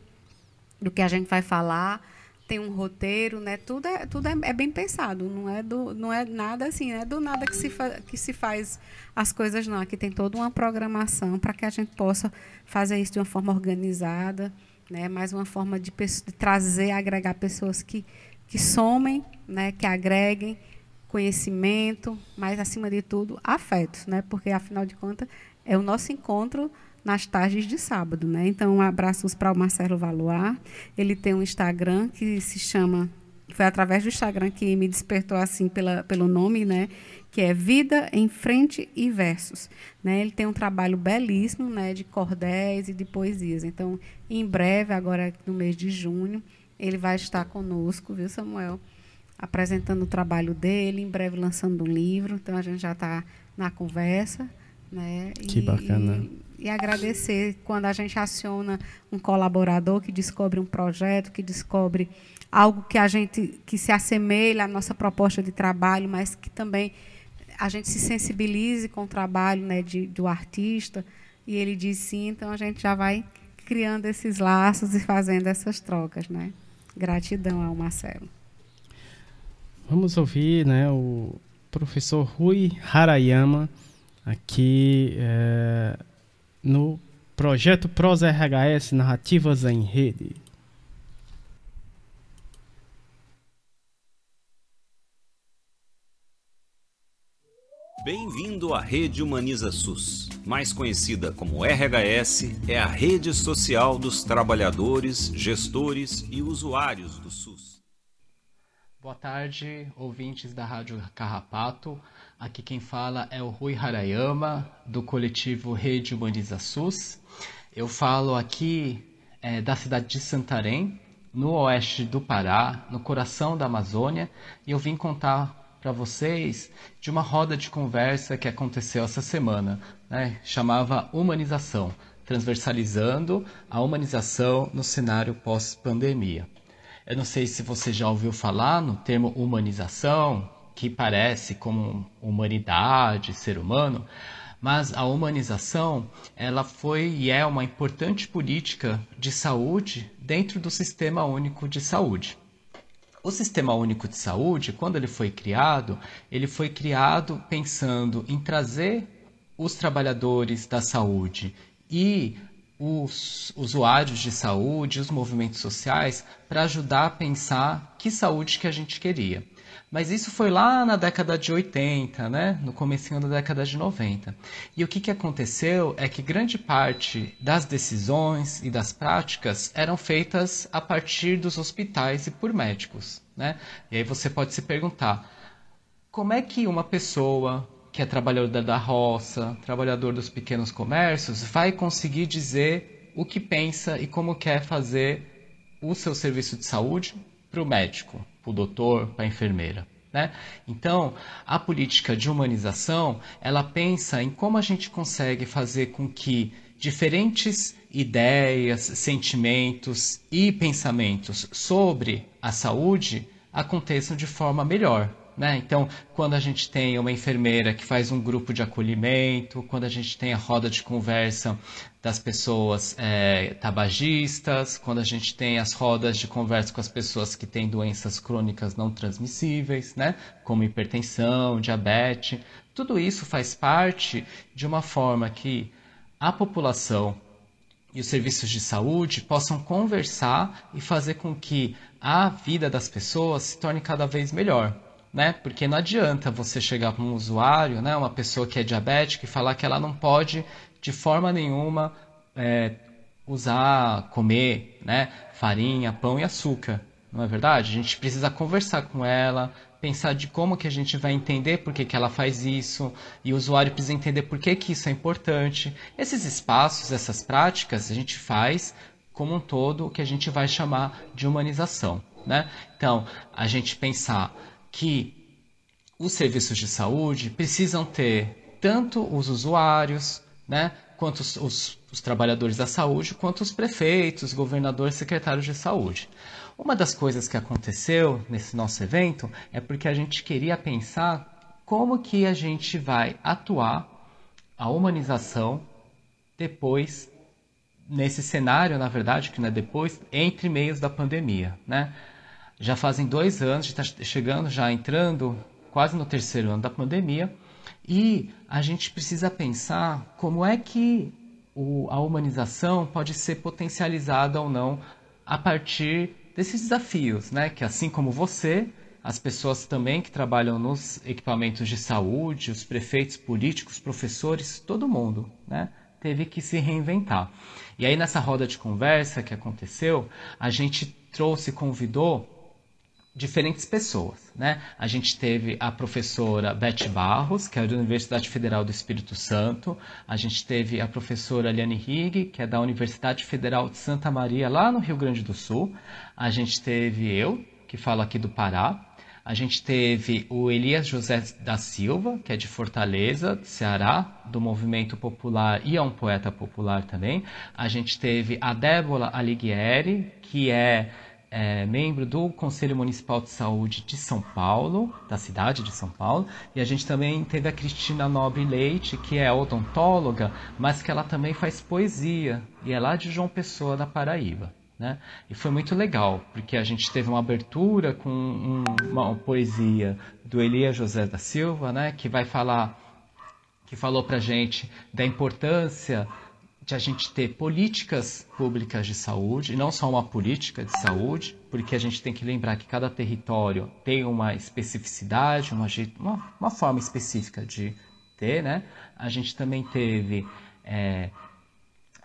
do que a gente vai falar, tem um roteiro, né? Tudo é, tudo é, é bem pensado, não é do, não é nada assim, não é do nada que se, fa, que se faz as coisas não. Aqui tem toda uma programação para que a gente possa fazer isso de uma forma organizada, né? Mais uma forma de, de trazer, agregar pessoas que que somem, né? Que agreguem conhecimento, mas acima de tudo afetos, né? Porque afinal de contas é o nosso encontro nas tardes de sábado, né? Então, um abraços para o Marcelo Valoar. Ele tem um Instagram que se chama foi através do Instagram que me despertou assim pela, pelo nome, né? Que é Vida em Frente e Versos. Né? Ele tem um trabalho belíssimo, né? De cordéis e de poesias. Então, em breve, agora no mês de junho, ele vai estar conosco, viu, Samuel? Apresentando o trabalho dele, em breve lançando um livro, então a gente já está na conversa. Né? Que e, bacana. e agradecer quando a gente aciona um colaborador que descobre um projeto, que descobre algo que a gente que se assemelha à nossa proposta de trabalho, mas que também a gente se sensibilize com o trabalho né, de, do artista e ele diz sim, então a gente já vai criando esses laços e fazendo essas trocas, né? Gratidão ao Marcelo. Vamos ouvir, né, o professor Rui Harayama aqui é, no projeto Pros RHS Narrativas em Rede. Bem-vindo à Rede Humaniza SUS. Mais conhecida como RHS, é a rede social dos trabalhadores, gestores e usuários do SUS. Boa tarde, ouvintes da Rádio Carrapato. Aqui quem fala é o Rui Harayama, do coletivo Rede Humaniza SUS. Eu falo aqui é, da cidade de Santarém, no oeste do Pará, no coração da Amazônia, e eu vim contar para vocês de uma roda de conversa que aconteceu essa semana, né? chamava Humanização, transversalizando a humanização no cenário pós-pandemia. Eu não sei se você já ouviu falar no termo humanização, que parece como humanidade, ser humano, mas a humanização ela foi e é uma importante política de saúde dentro do Sistema Único de Saúde. O Sistema Único de Saúde, quando ele foi criado, ele foi criado pensando em trazer os trabalhadores da saúde e os usuários de saúde, os movimentos sociais, para ajudar a pensar que saúde que a gente queria. Mas isso foi lá na década de 80, né? no começo da década de 90. E o que, que aconteceu é que grande parte das decisões e das práticas eram feitas a partir dos hospitais e por médicos. Né? E aí você pode se perguntar, como é que uma pessoa que é trabalhador da roça, trabalhador dos pequenos comércios, vai conseguir dizer o que pensa e como quer fazer o seu serviço de saúde para o médico, para o doutor, para a enfermeira. Né? Então, a política de humanização, ela pensa em como a gente consegue fazer com que diferentes ideias, sentimentos e pensamentos sobre a saúde aconteçam de forma melhor, né? Então, quando a gente tem uma enfermeira que faz um grupo de acolhimento, quando a gente tem a roda de conversa das pessoas é, tabagistas, quando a gente tem as rodas de conversa com as pessoas que têm doenças crônicas não transmissíveis, né? como hipertensão, diabetes, tudo isso faz parte de uma forma que a população e os serviços de saúde possam conversar e fazer com que a vida das pessoas se torne cada vez melhor né? Porque não adianta você chegar para um usuário, né, uma pessoa que é diabética, e falar que ela não pode de forma nenhuma é, usar, comer, né, farinha, pão e açúcar. Não é verdade? A gente precisa conversar com ela, pensar de como que a gente vai entender por que, que ela faz isso, e o usuário precisa entender por que, que isso é importante. Esses espaços, essas práticas, a gente faz como um todo o que a gente vai chamar de humanização. Né? Então, a gente pensar que os serviços de saúde precisam ter tanto os usuários, né, quanto os, os, os trabalhadores da saúde, quanto os prefeitos, governadores, secretários de saúde. Uma das coisas que aconteceu nesse nosso evento é porque a gente queria pensar como que a gente vai atuar a humanização depois nesse cenário, na verdade, que não é depois, entre meios da pandemia, né? Já fazem dois anos, está chegando, já entrando quase no terceiro ano da pandemia, e a gente precisa pensar como é que o, a humanização pode ser potencializada ou não a partir desses desafios, né? Que assim como você, as pessoas também que trabalham nos equipamentos de saúde, os prefeitos, políticos, professores, todo mundo, né? Teve que se reinventar. E aí nessa roda de conversa que aconteceu, a gente trouxe, convidou diferentes pessoas. Né? A gente teve a professora Beth Barros, que é da Universidade Federal do Espírito Santo. A gente teve a professora Liane Higg, que é da Universidade Federal de Santa Maria, lá no Rio Grande do Sul. A gente teve eu, que falo aqui do Pará. A gente teve o Elias José da Silva, que é de Fortaleza, Ceará, do movimento popular e é um poeta popular também. A gente teve a Débora Alighieri, que é é, membro do Conselho Municipal de Saúde de São Paulo, da cidade de São Paulo, e a gente também teve a Cristina Nobre Leite, que é odontóloga, mas que ela também faz poesia, e é lá de João Pessoa, da Paraíba. Né? E foi muito legal, porque a gente teve uma abertura com um, uma, uma, poesia do Elias José da Silva, né, que vai falar, que falou para gente da importância de a gente ter políticas públicas de saúde, não só uma política de saúde, porque a gente tem que lembrar que cada território tem uma especificidade, uma, uma, uma forma específica de ter, né? A gente também teve é,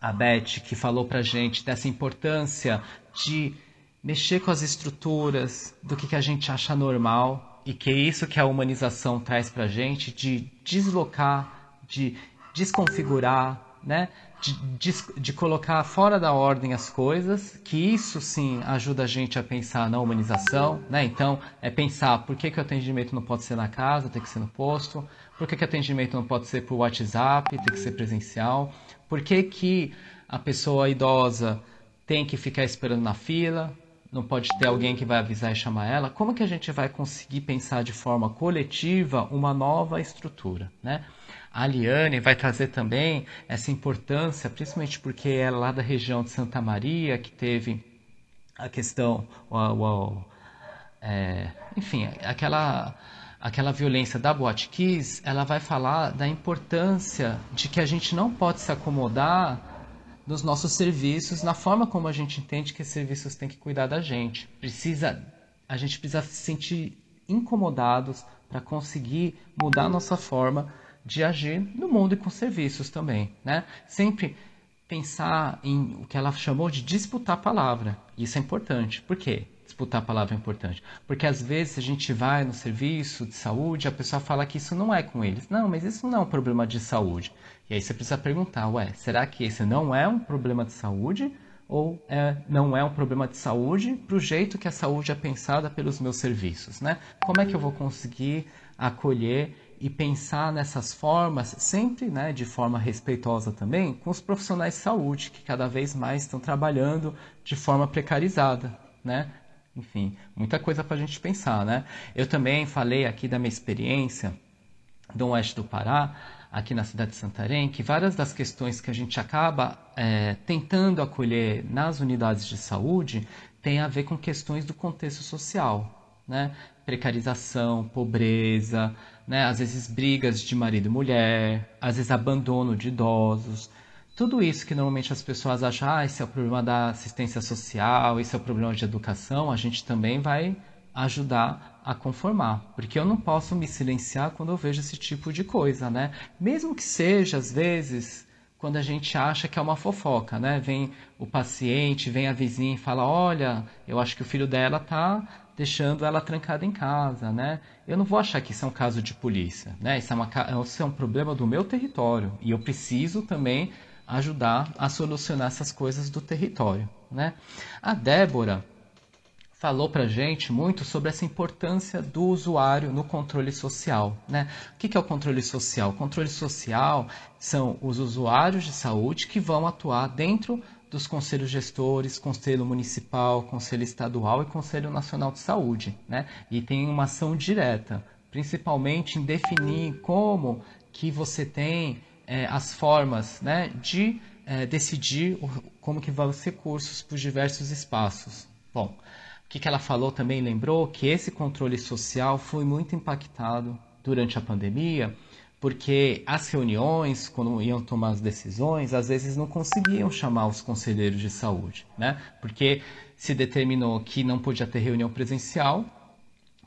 a Beth que falou para gente dessa importância de mexer com as estruturas do que, que a gente acha normal e que é isso que a humanização traz para gente, de deslocar, de desconfigurar, né? De, de, de, colocar fora da ordem as coisas, que isso sim ajuda a gente a pensar na humanização, né? Então, é pensar por que, que o atendimento não pode ser na casa, tem que ser no posto, por que, que o atendimento não pode ser por WhatsApp, tem que ser presencial, por que, que a pessoa idosa tem que ficar esperando na fila, não pode ter alguém que vai avisar e chamar ela. Como que a gente vai conseguir pensar de forma coletiva uma nova estrutura, né? A Liane vai trazer também essa importância, principalmente porque é lá da região de Santa Maria, que teve a questão, o, o, é, enfim, aquela, aquela violência da Boate Kiss, ela vai falar da importância de que a gente não pode se acomodar nos nossos serviços, na forma como a gente entende que serviços têm que cuidar da gente. Precisa, a gente precisa se sentir incomodados para conseguir mudar a nossa forma de agir no mundo e com serviços também, né? Sempre pensar em o que ela chamou de disputar a palavra. Isso é importante. Por quê? Disputar a palavra é importante. Porque às vezes a gente vai no serviço de saúde, a pessoa fala que isso não é com eles. Não, mas isso não é um problema de saúde. E aí você precisa perguntar, ué, será que esse não é um problema de saúde? Ou é, não é um problema de saúde para o jeito que a saúde é pensada pelos meus serviços, né? Como é que eu vou conseguir acolher e pensar nessas formas, sempre né, de forma respeitosa também, com os profissionais de saúde, que cada vez mais estão trabalhando de forma precarizada. Né? Enfim, muita coisa para a gente pensar. Né? Eu também falei aqui da minha experiência do Oeste do Pará, aqui na cidade de Santarém, que várias das questões que a gente acaba é, tentando acolher nas unidades de saúde tem a ver com questões do contexto social, né? Precarização, pobreza, né? às vezes brigas de marido e mulher, às vezes abandono de idosos. Tudo isso que normalmente as pessoas acham, ah, esse é o problema da assistência social, esse é o problema de educação, a gente também vai ajudar a conformar, porque eu não posso me silenciar quando eu vejo esse tipo de coisa, né? Mesmo que seja às vezes quando a gente acha que é uma fofoca, né? Vem o paciente, vem a vizinha e fala: "Olha, eu acho que o filho dela tá deixando ela trancada em casa, né? Eu não vou achar que isso é um caso de polícia, né? Isso é, uma, isso é um problema do meu território e eu preciso também ajudar a solucionar essas coisas do território, né? A Débora falou para gente muito sobre essa importância do usuário no controle social. Né? O que é o controle social? O controle social são os usuários de saúde que vão atuar dentro dos conselhos gestores, conselho municipal, conselho estadual e conselho nacional de saúde, né? E tem uma ação direta, principalmente em definir como que você tem é, as formas, né, de é, decidir como que vão os recursos para os diversos espaços. Bom, o que, que ela falou também lembrou que esse controle social foi muito impactado durante a pandemia porque as reuniões, quando iam tomar as decisões, às vezes não conseguiam chamar os conselheiros de saúde, né? Porque se determinou que não podia ter reunião presencial,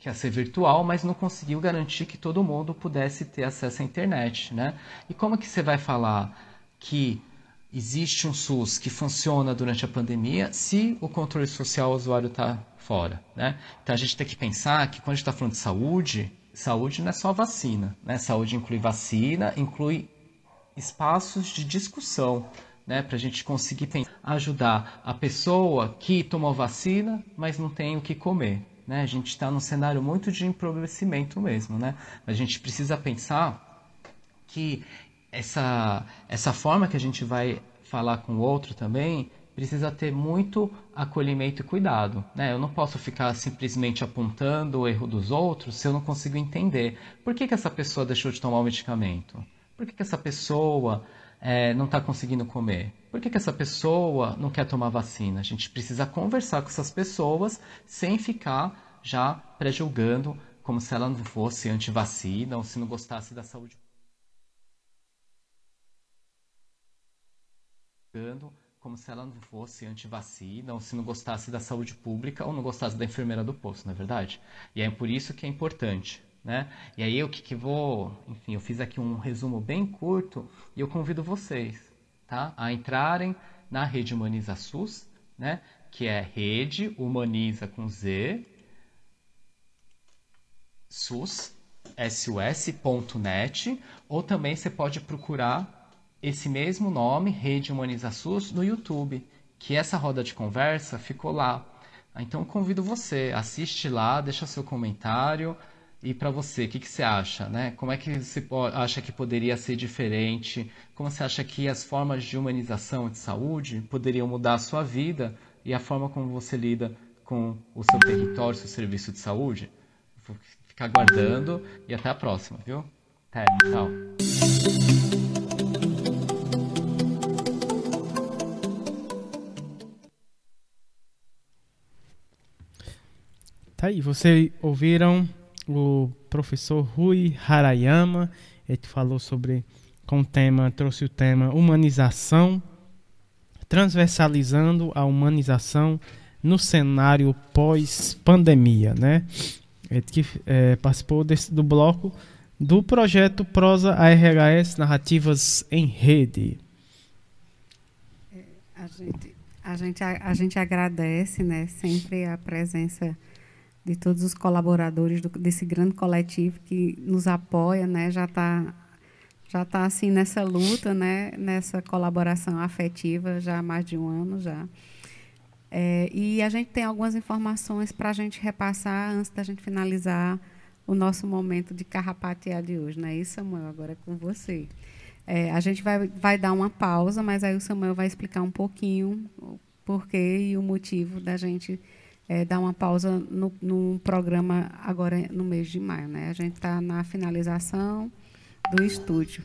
que ia ser virtual, mas não conseguiu garantir que todo mundo pudesse ter acesso à internet, né? E como que você vai falar que existe um SUS que funciona durante a pandemia se o controle social o usuário está fora, né? Então a gente tem que pensar que quando a gente está falando de saúde, saúde não é só vacina, né? Saúde inclui vacina, inclui espaços de discussão, né? Para a gente conseguir ajudar a pessoa que tomou vacina, mas não tem o que comer, Né? A gente está num cenário muito de empobrecimento mesmo. Né? A gente precisa pensar que essa, essa forma que a gente vai falar com o outro também precisa ter muito acolhimento e cuidado. Né? Eu não posso ficar simplesmente apontando o erro dos outros se eu não consigo entender por que, que essa pessoa deixou de tomar o medicamento. Por que, que essa pessoa é, não está conseguindo comer? Por que, que essa pessoa não quer tomar vacina? A gente precisa conversar com essas pessoas sem ficar já pré-julgando como se ela não fosse anti-vacina ou se não gostasse da saúde. como se ela não fosse anti-vacina ou se não gostasse da saúde pública ou não gostasse da enfermeira do posto, não é verdade? E é por isso que é importante né? E aí o que, que vou, enfim, eu fiz aqui um resumo bem curto e eu convido vocês, tá, a entrarem na rede Humaniza SUS, né? Que é rede humaniza com Z SUS sus.net ou também você pode procurar esse mesmo nome, Rede Humaniza SUS, no YouTube, que essa roda de conversa ficou lá. Então convido você, assiste lá, deixa seu comentário, e para você, o que, que, você acha? Né? Como é que você acha que poderia ser diferente? Como você acha que as formas de humanização de saúde poderiam mudar a sua vida e a forma como você lida com o seu território, seu serviço de saúde? Vou ficar aguardando e até a próxima, viu? Até, tchau. Tá aí, vocês ouviram o professor Rui Harayama, ele falou sobre com o tema, trouxe o tema humanização, transversalizando a humanização no cenário pós-pandemia, né? Ele que é, participou desse, do bloco do projeto Prosa ARHS Narrativas em Rede. É, a gente, a gente, a, a gente agradece, né, sempre a presença de todos os colaboradores do, desse grande coletivo que nos apoia, né? Já está já tá assim nessa luta, né? Nessa colaboração afetiva já há mais de um ano já. É, e a gente tem algumas informações para a gente repassar antes da gente finalizar o nosso momento de carrapatear de hoje, não é isso, Samuel? Agora é com você. É, a gente vai, vai dar uma pausa, mas aí o Samuel vai explicar um pouquinho o porquê e o motivo da gente é, dar uma pausa no, programa agora no mês de maio. Né? A gente está na finalização do estúdio.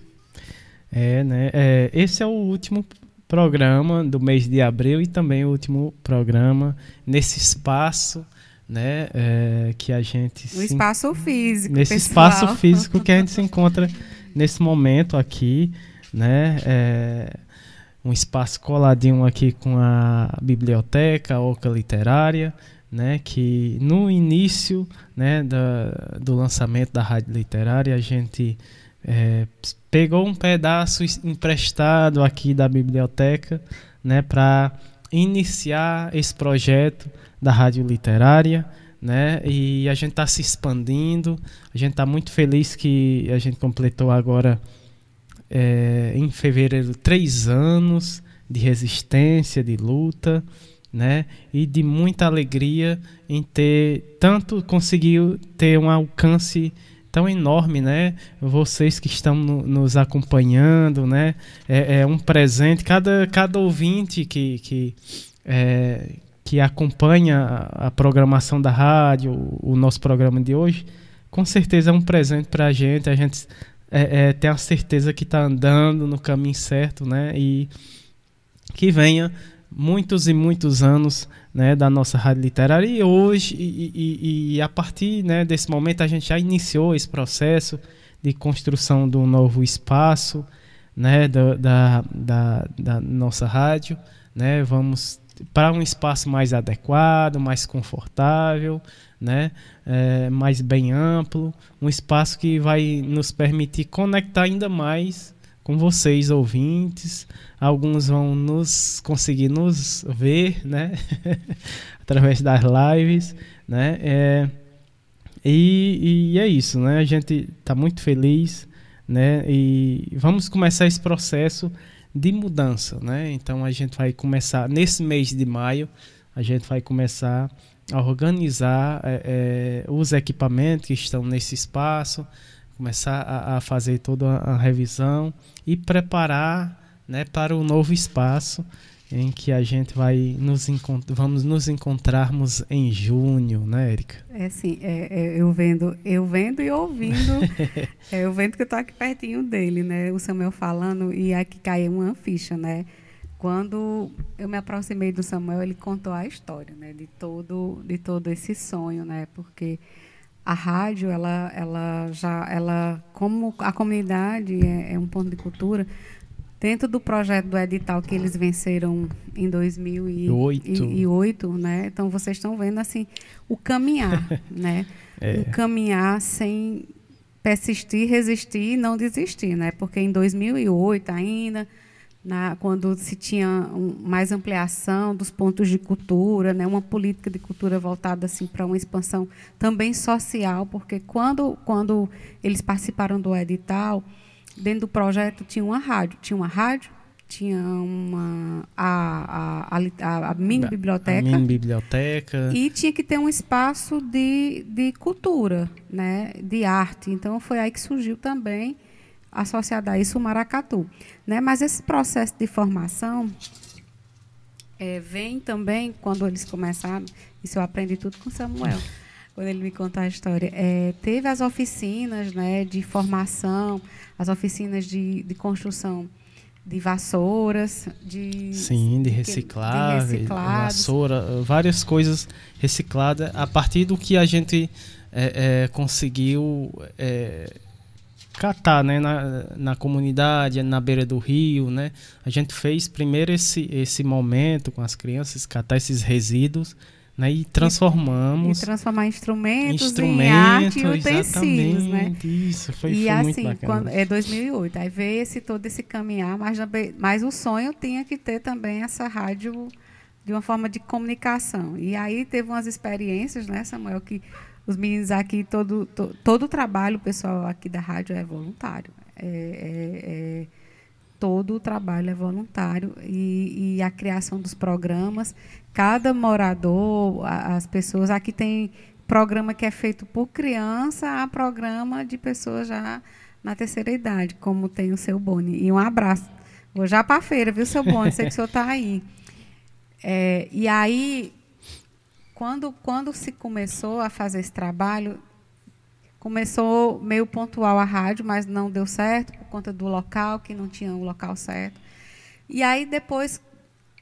É, né? É, esse é o último programa do mês de abril e também o último programa nesse espaço, né? É, que a gente no espaço físico. Nesse pessoal. espaço físico que a gente se encontra nesse momento aqui, né? É, um espaço coladinho aqui com a biblioteca, a Oca Literária, né, que no início né, da, do lançamento da Rádio Literária a gente é, pegou um pedaço emprestado aqui da biblioteca né, para iniciar esse projeto da Rádio Literária. Né, e a gente está se expandindo, a gente está muito feliz que a gente completou agora é, em fevereiro três anos de resistência, de luta, né? E de muita alegria em ter tanto conseguiu ter um alcance tão enorme, né? Vocês que estão no, nos acompanhando, né? É, é, um presente. Cada, cada ouvinte que, que, é, que acompanha a, programação da rádio, o, o, nosso programa de hoje, com certeza é um presente para a gente. A gente é, é, tem a certeza que está andando no caminho certo, né? E que venha muitos e muitos anos né, da nossa rádio literária. E hoje e, e, e, a partir né, desse momento a gente já iniciou esse processo de construção do novo espaço né, da, da, da, da nossa rádio né, vamos para um espaço mais adequado mais confortável né, é, mais bem amplo um espaço que vai nos permitir conectar ainda mais com vocês ouvintes. Alguns vão nos conseguir nos ver, né? Através das lives, né? É, e, e, é isso, né? A gente está muito feliz, né? E vamos começar esse processo de mudança, né? Então a gente vai começar nesse mês de maio, a gente vai começar organizar é, é, os equipamentos que estão nesse espaço, começar a, a fazer toda a revisão e preparar né, para o novo espaço em que a gente vai nos vamos nos encontrarmos em junho, né, Érica? É sim, é, é, eu vendo, eu vendo e ouvindo, é, eu vendo que eu estou aqui pertinho dele, né, o Samuel falando e aqui caiu uma ficha, né, quando eu me aproximei do Samuel, ele contou a história, né, de todo, de todo esse sonho, né, porque a rádio, ela, ela já, ela, como a comunidade é, é um ponto de cultura, dentro do projeto do edital que eles venceram em 2008, né? Então vocês estão vendo assim o caminhar, né? É. O caminhar sem persistir, resistir e não desistir, né? Porque em 2008 ainda na, quando se tinha um, mais ampliação dos pontos de cultura, né, uma política de cultura voltada assim para uma expansão também social, porque quando, quando eles participaram do edital, dentro do projeto tinha uma rádio, tinha uma rádio, tinha uma a, a, a, a mini biblioteca, mini biblioteca e tinha que ter um espaço de, de cultura, né, de arte. Então foi aí que surgiu também associada a isso o maracatu. Né? Mas esse processo de formação é, vem também, quando eles começaram, isso eu aprendi tudo com Samuel, quando ele me contou a história, é, teve as oficinas né, de formação, as oficinas de, de construção de vassouras, de sim, de recicláveis, de vassoura, várias coisas recicladas a partir do que a gente é, é, conseguiu é, catar né, na, na comunidade, na beira do rio. Né? A gente fez primeiro esse, esse momento com as crianças, catar esses resíduos né, e transformamos. E, e transformar instrumentos, instrumentos em arte e utensílios. Né? Isso, foi, e foi assim, muito bacana. Quando, é 2008, aí veio esse, todo esse caminhar, mas, mas o sonho tinha que ter também essa rádio de uma forma de comunicação. E aí teve umas experiências, né, Samuel, que os meninos aqui, todo, to, todo o trabalho, pessoal aqui da rádio é voluntário. É, é, é, todo o trabalho é voluntário e, e, a criação dos programas. Cada morador, as pessoas. Aqui tem programa que é feito por criança, há programa de pessoas já na terceira idade, como tem o seu Boni. E um abraço. Vou já para a feira, viu, seu Boni? Sei que o senhor está aí. É, e aí, quando, quando se começou a fazer esse trabalho, começou meio pontual a rádio, mas não deu certo por conta do local, que não tinha o local certo. E aí depois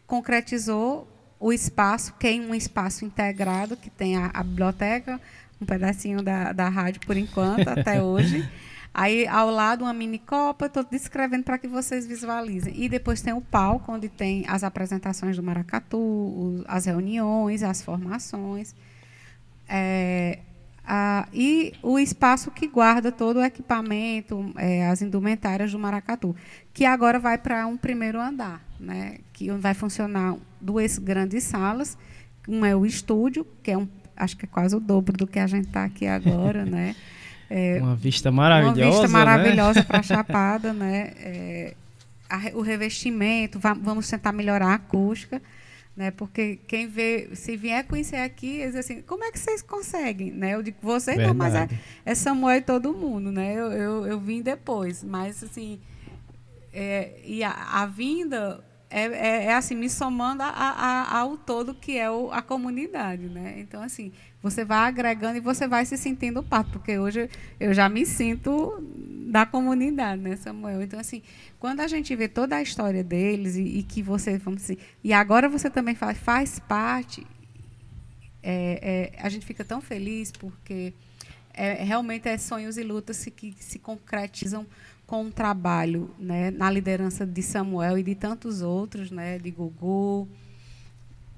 concretizou o espaço, que é um espaço integrado, que tem a, a biblioteca, um pedacinho da, da rádio por enquanto, até hoje. Aí, ao lado, uma mini copa, estou descrevendo para que vocês visualizem. E depois tem o palco, onde tem as apresentações do maracatu, as reuniões, as formações. É, a, e o espaço que guarda todo o equipamento, é, as indumentárias do maracatu, que agora vai para um primeiro andar, né, que vai funcionar duas grandes salas. Uma é o estúdio, que é um, acho que é quase o dobro do que a gente está aqui agora, né? É, uma vista maravilhosa. Uma vista maravilhosa né? para a Chapada, né? É, a, o revestimento, vamos tentar melhorar a acústica, né? Porque quem vê, se vier conhecer aqui, eles assim, como é que vocês conseguem, né? Eu digo, vocês não, mas é, é, Samuel e todo mundo, né? Eu, eu, eu vim depois, mas assim, é, e a, a vinda é, é, é, assim, me somando a, a, ao todo que é o, a comunidade, né? Então, assim, você vai agregando e você vai se sentindo parte, porque hoje eu já me sinto da comunidade, né, Samuel? Então, assim, quando a gente vê toda a história deles e, e que você, vamos dizer, e agora você também faz, faz parte, é, é, a gente fica tão feliz porque é, realmente é sonhos e lutas que se concretizam com um trabalho né, na liderança de Samuel e de tantos outros, né, de Gugu,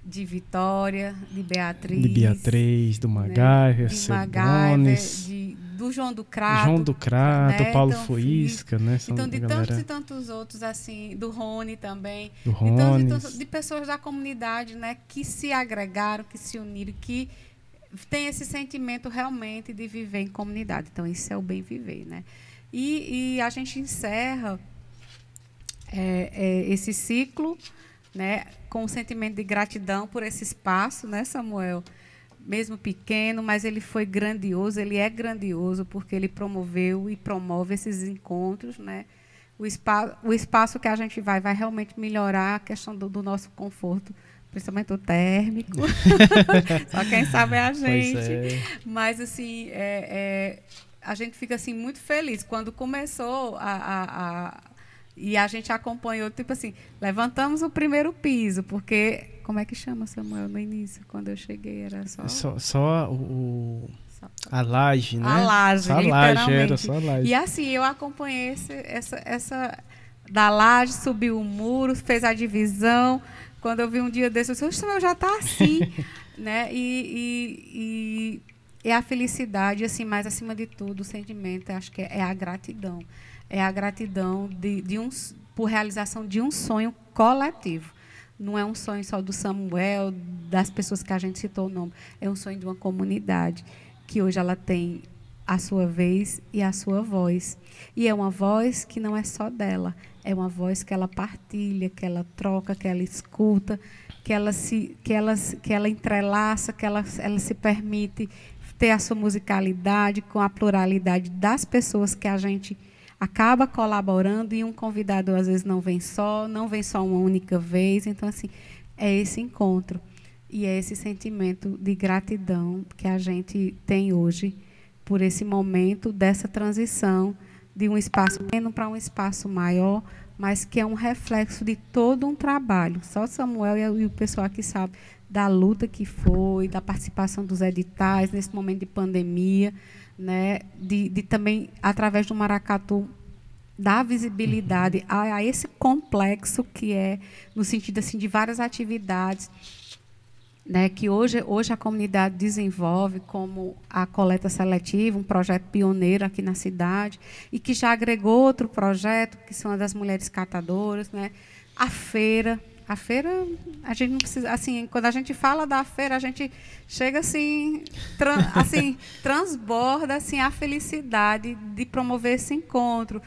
de Vitória, de Beatriz. De Beatriz, do MacGyver, né, de MacGyver, de, do João do Crato. João do Crato, né, Paulo então, Fuisca, né? Então, de galera... tantos e tantos outros, assim, do Rony também. Do Rony. Então, de, de pessoas da comunidade, né, que se agregaram, que se uniram, que tem esse sentimento realmente de viver em comunidade. Então, isso é o bem viver, né? E, e a gente encerra é, é, esse ciclo né, com um sentimento de gratidão por esse espaço, né, Samuel? mesmo pequeno, mas ele foi grandioso, ele é grandioso porque ele promoveu e promove esses encontros, né? O, espaço, o espaço que a gente vai vai realmente melhorar a questão do, do nosso conforto, principalmente o térmico. Só quem sabe é a gente. É. Mas assim, é, é, a gente fica assim muito feliz quando começou a, a e a gente acompanhou, tipo assim, levantamos o primeiro piso, porque. Como é que chama, Samuel, no início? Quando eu cheguei, era só. Só, só o. A laje, né? A laje, só a laje, era só a laje. E assim, eu acompanhei esse, essa, essa. Da laje, subiu o muro, fez a divisão. Quando eu vi um dia desse, eu disse, Samuel já está assim. né? E, e, e, é a felicidade, assim, mas acima de tudo, o sentimento, acho que é, é a gratidão é a gratidão de, de um, por realização de um sonho coletivo. Não é um sonho só do Samuel, das pessoas que a gente citou o nome. É um sonho de uma comunidade que hoje ela tem a sua vez e a sua voz. E é uma voz que não é só dela, é uma voz que ela partilha, que ela troca, que ela escuta, que ela se que ela, que ela entrelaça, que ela, ela se permite ter a sua musicalidade com a pluralidade das pessoas que a gente acaba colaborando e um convidado às vezes não vem só, não vem só uma única vez. Então, assim, é esse encontro e é esse sentimento de gratidão que a gente tem hoje por esse momento dessa transição de um espaço pequeno para um espaço maior, mas que é um reflexo de todo um trabalho. Só Samuel e o pessoal aqui sabe da luta que foi, da participação dos editais nesse momento de pandemia né, de, de também, através do maracatu, dar visibilidade a, a, esse complexo que é, no sentido assim, de várias atividades né, que hoje, hoje a comunidade desenvolve, como a coleta seletiva, um projeto pioneiro aqui na cidade, e que já agregou outro projeto, que são as das mulheres catadoras, né, a feira, a feira, a gente não precisa, assim, quando a gente fala da feira, a gente chega assim, tran, assim, transborda assim a felicidade de promover esse encontro.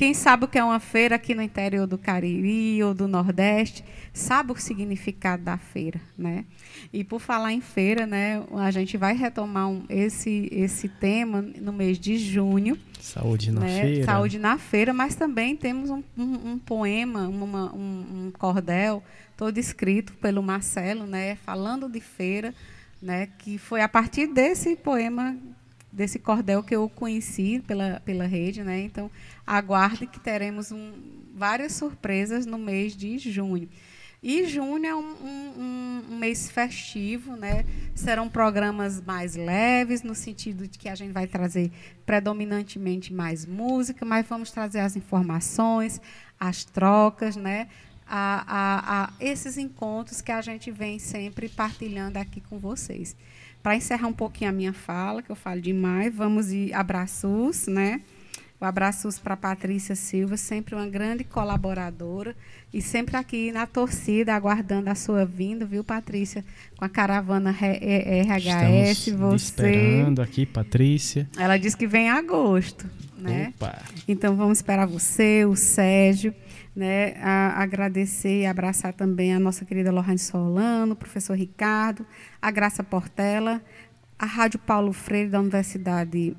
Quem sabe o que é uma feira aqui no interior do Cariri ou do Nordeste, sabe o significado da feira, né? E por falar em feira, né, a gente vai retomar um, esse esse tema no mês de junho. Saúde na né? feira. Saúde na feira, mas também temos um, um, um poema, uma, um, cordel todo escrito pelo Marcelo, né, falando de feira, né, que foi a partir desse poema desse cordel que eu conheci pela, pela rede, né? Então, aguarde que teremos um, várias surpresas no mês de junho. E junho é um, um, um, mês festivo, né? Serão programas mais leves, no sentido de que a gente vai trazer predominantemente mais música, mas vamos trazer as informações, as trocas, né? A, a, a esses encontros que a gente vem sempre partilhando aqui com vocês. Para encerrar um pouquinho a minha fala, que eu falo demais, vamos de abraços, né? O abraços para Patrícia Silva, sempre uma grande colaboradora e sempre aqui na torcida, aguardando a sua vinda, viu, Patrícia? Com a caravana RHS, Estamos você. esperando aqui, Patrícia. Ela disse que vem em agosto, né? Opa. Então vamos esperar você, o Sérgio, né? A, agradecer e abraçar também a nossa querida Lohane Solano, o professor Ricardo, a Graça Portela, a Rádio Paulo Freire da Universidade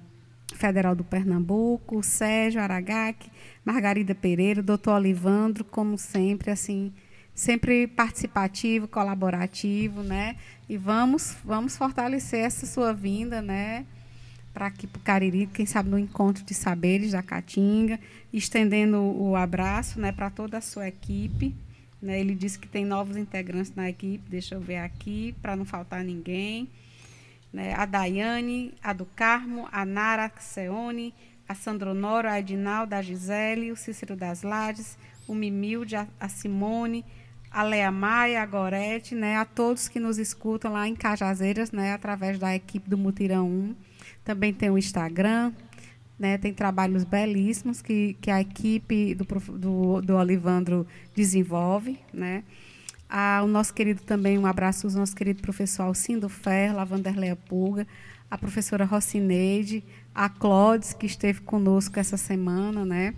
Federal do Pernambuco, Sérgio Aragac, Margarida Pereira, doutor Olivandro, como sempre, assim, sempre participativo, colaborativo, né? E vamos, vamos fortalecer essa sua vinda, né? Para aqui para o Cariri, quem sabe no encontro de saberes da Caatinga, estendendo o abraço, né, para toda a sua equipe. Né? Ele disse que tem novos integrantes na equipe, deixa eu ver aqui, para não faltar ninguém né, a Daiane, a do Carmo, a Nara Seone, a Sandronoro, a Edinalda, a Gisele, o Cícero das Lades, o Mimilde, a, a Simone, a Lea Maia, a Gorete, né, a todos que nos escutam lá em Cajazeiras, né, através da equipe do Mutirão 1. Também tem o Instagram, né, tem trabalhos belíssimos que, que a equipe do, do, do Olivandro desenvolve, né, a, o nosso querido também, um abraço ao nosso querido professor Alcindo Ferro, a Vanderleia Pulga, a professora Rocineide, a Clodes, que esteve conosco essa semana, né?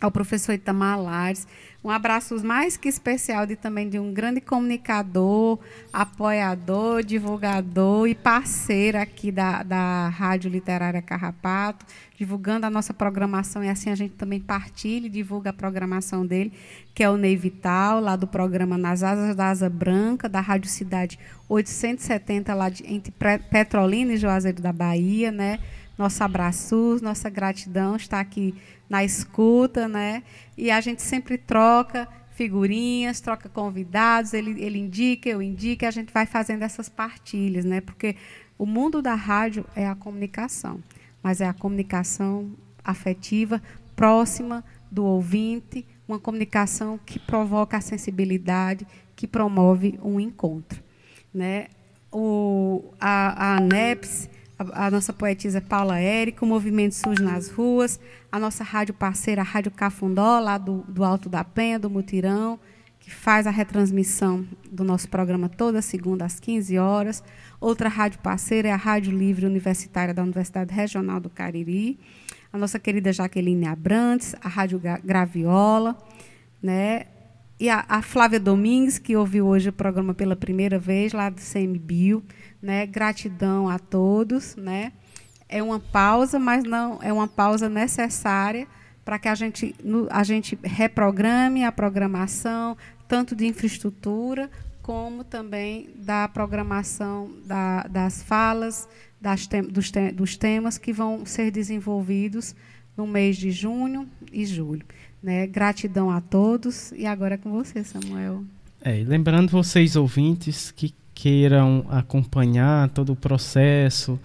ao professor Itamar Lares. Um abraço mais que especial de também de um grande comunicador, apoiador, divulgador e parceiro aqui da, da Rádio Literária Carrapato, divulgando a nossa programação e assim a gente também partilha e divulga a programação dele, que é o Ney Vital, lá do programa Nas Asas da Asa Branca, da Rádio Cidade 870, lá de, entre Petrolina e Juazeiro da Bahia, né? Nosso abraço, nossa gratidão está aqui na escuta, né? E a gente sempre troca figurinhas, troca convidados, ele, ele indica, eu indico, a gente vai fazendo essas partilhas, né? Porque o mundo da rádio é a comunicação, mas é a comunicação afetiva, próxima do ouvinte, uma comunicação que provoca a sensibilidade, que promove um encontro. Né? O, a, a ANEPS a, nossa poetisa Paula Érica, o Movimento Surge nas Ruas, a nossa rádio parceira, a Rádio Cafundó, lá do, do Alto da Penha, do Mutirão, que faz a retransmissão do nosso programa toda segunda às 15 horas. Outra rádio parceira é a Rádio Livre Universitária da Universidade Regional do Cariri. A nossa querida Jaqueline Abrantes, a Rádio Graviola, né? E a, a Flávia Domingues, que ouviu hoje o programa pela primeira vez, lá do CMBio né? Gratidão a todos, né? É uma pausa, mas não é uma pausa necessária para que a gente, a gente reprograme a programação, tanto de infraestrutura, como também da programação da, das falas, das tem, dos, dos temas que vão ser desenvolvidos no mês de junho e julho. Né? Gratidão a todos. E agora é com você, Samuel. É, lembrando vocês, ouvintes, que queiram acompanhar todo o processo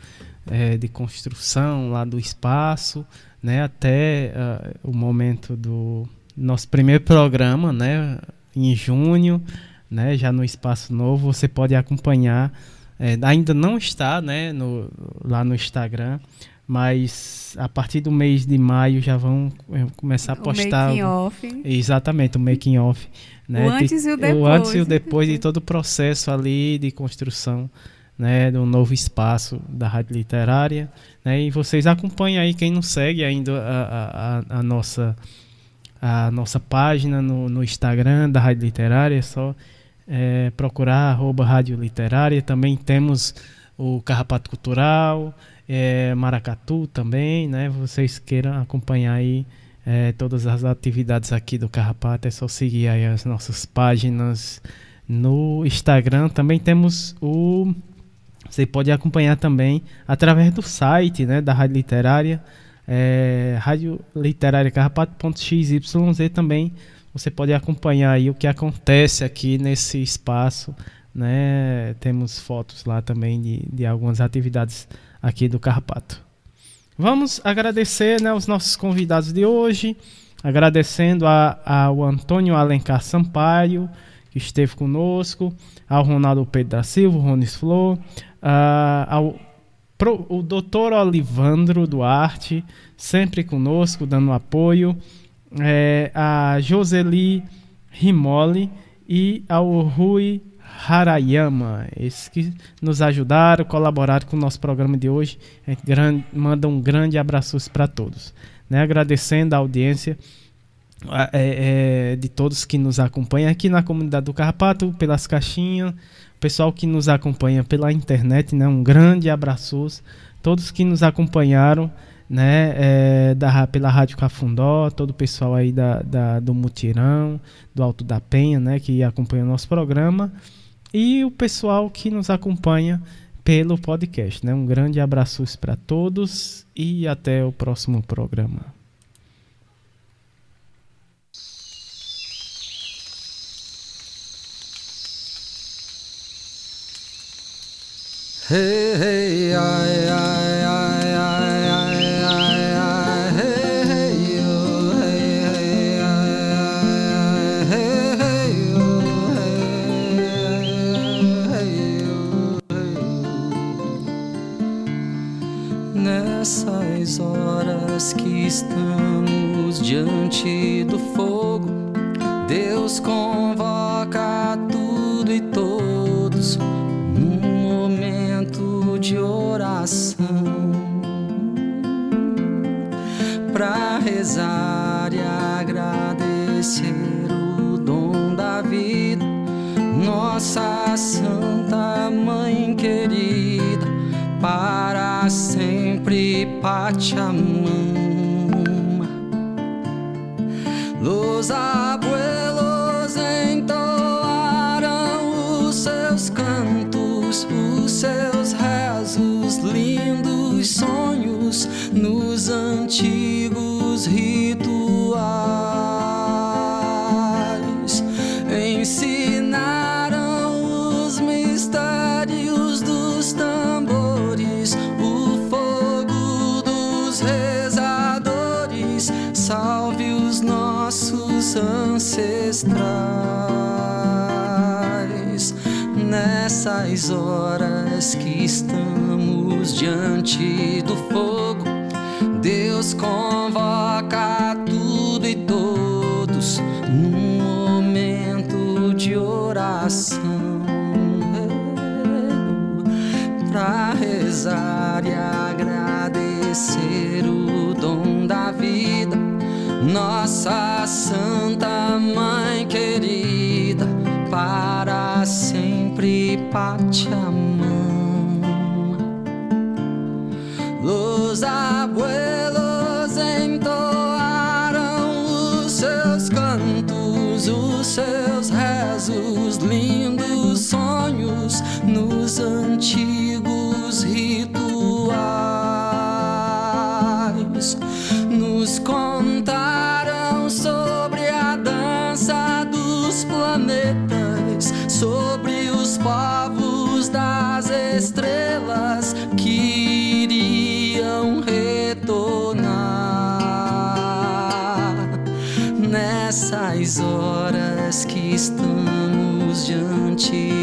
é, de construção lá do espaço, né, até uh, o momento do nosso primeiro programa, né, em junho, né, já no espaço novo, você pode acompanhar. É, ainda não está, né, no, lá no Instagram, mas a partir do mês de maio já vão é, começar a postar. O making off. Exatamente, o making off. Né? O antes e o depois. O antes e o depois de todo o processo ali de construção né, do novo espaço da Rádio Literária. Né? E vocês acompanhem aí, quem não segue ainda a, a, a nossa, a nossa página no, no Instagram da Rádio Literária, é só é, procurar arroba Rádio Literária. Também temos o Carrapato Cultural, é, Maracatu também, né? Vocês queiram acompanhar aí é, todas as atividades aqui do Carrapato, é só seguir aí as nossas páginas no Instagram. Também temos o. Você pode acompanhar também através do site né, da Rádio Literária, é, Rádio Literária Carrapato.xyz também. Você pode acompanhar aí o que acontece aqui nesse espaço. Né? Temos fotos lá também de, de algumas atividades aqui do Carpato. Vamos agradecer né, os nossos convidados de hoje, agradecendo a, ao Antônio Alencar Sampaio, que esteve conosco, ao Ronaldo Pedro da Silva, Ronis Flor, ao pro, o doutor Olivandro Duarte, sempre conosco, dando apoio, é, a Joseli Rimoli e ao Rui Harayama, esses que nos ajudaram, colaboraram com o nosso programa de hoje. Gente grande, manda um grande abraço para todos. Né? Agradecendo a audiência é, é, de todos que nos acompanham aqui na comunidade do Carrapato, pelas caixinhas, pessoal que nos acompanha pela internet, né? um grande abraço. Todos que nos acompanharam né, é, da, pela Rádio Cafundó, todo o pessoal aí da, da, do Mutirão, do Alto da Penha, né, que acompanha o nosso programa e o pessoal que nos acompanha pelo podcast. Né? Um grande abraço para todos e até o próximo programa. Hey, hey, ai, ai, horas que estamos diante do fogo. 情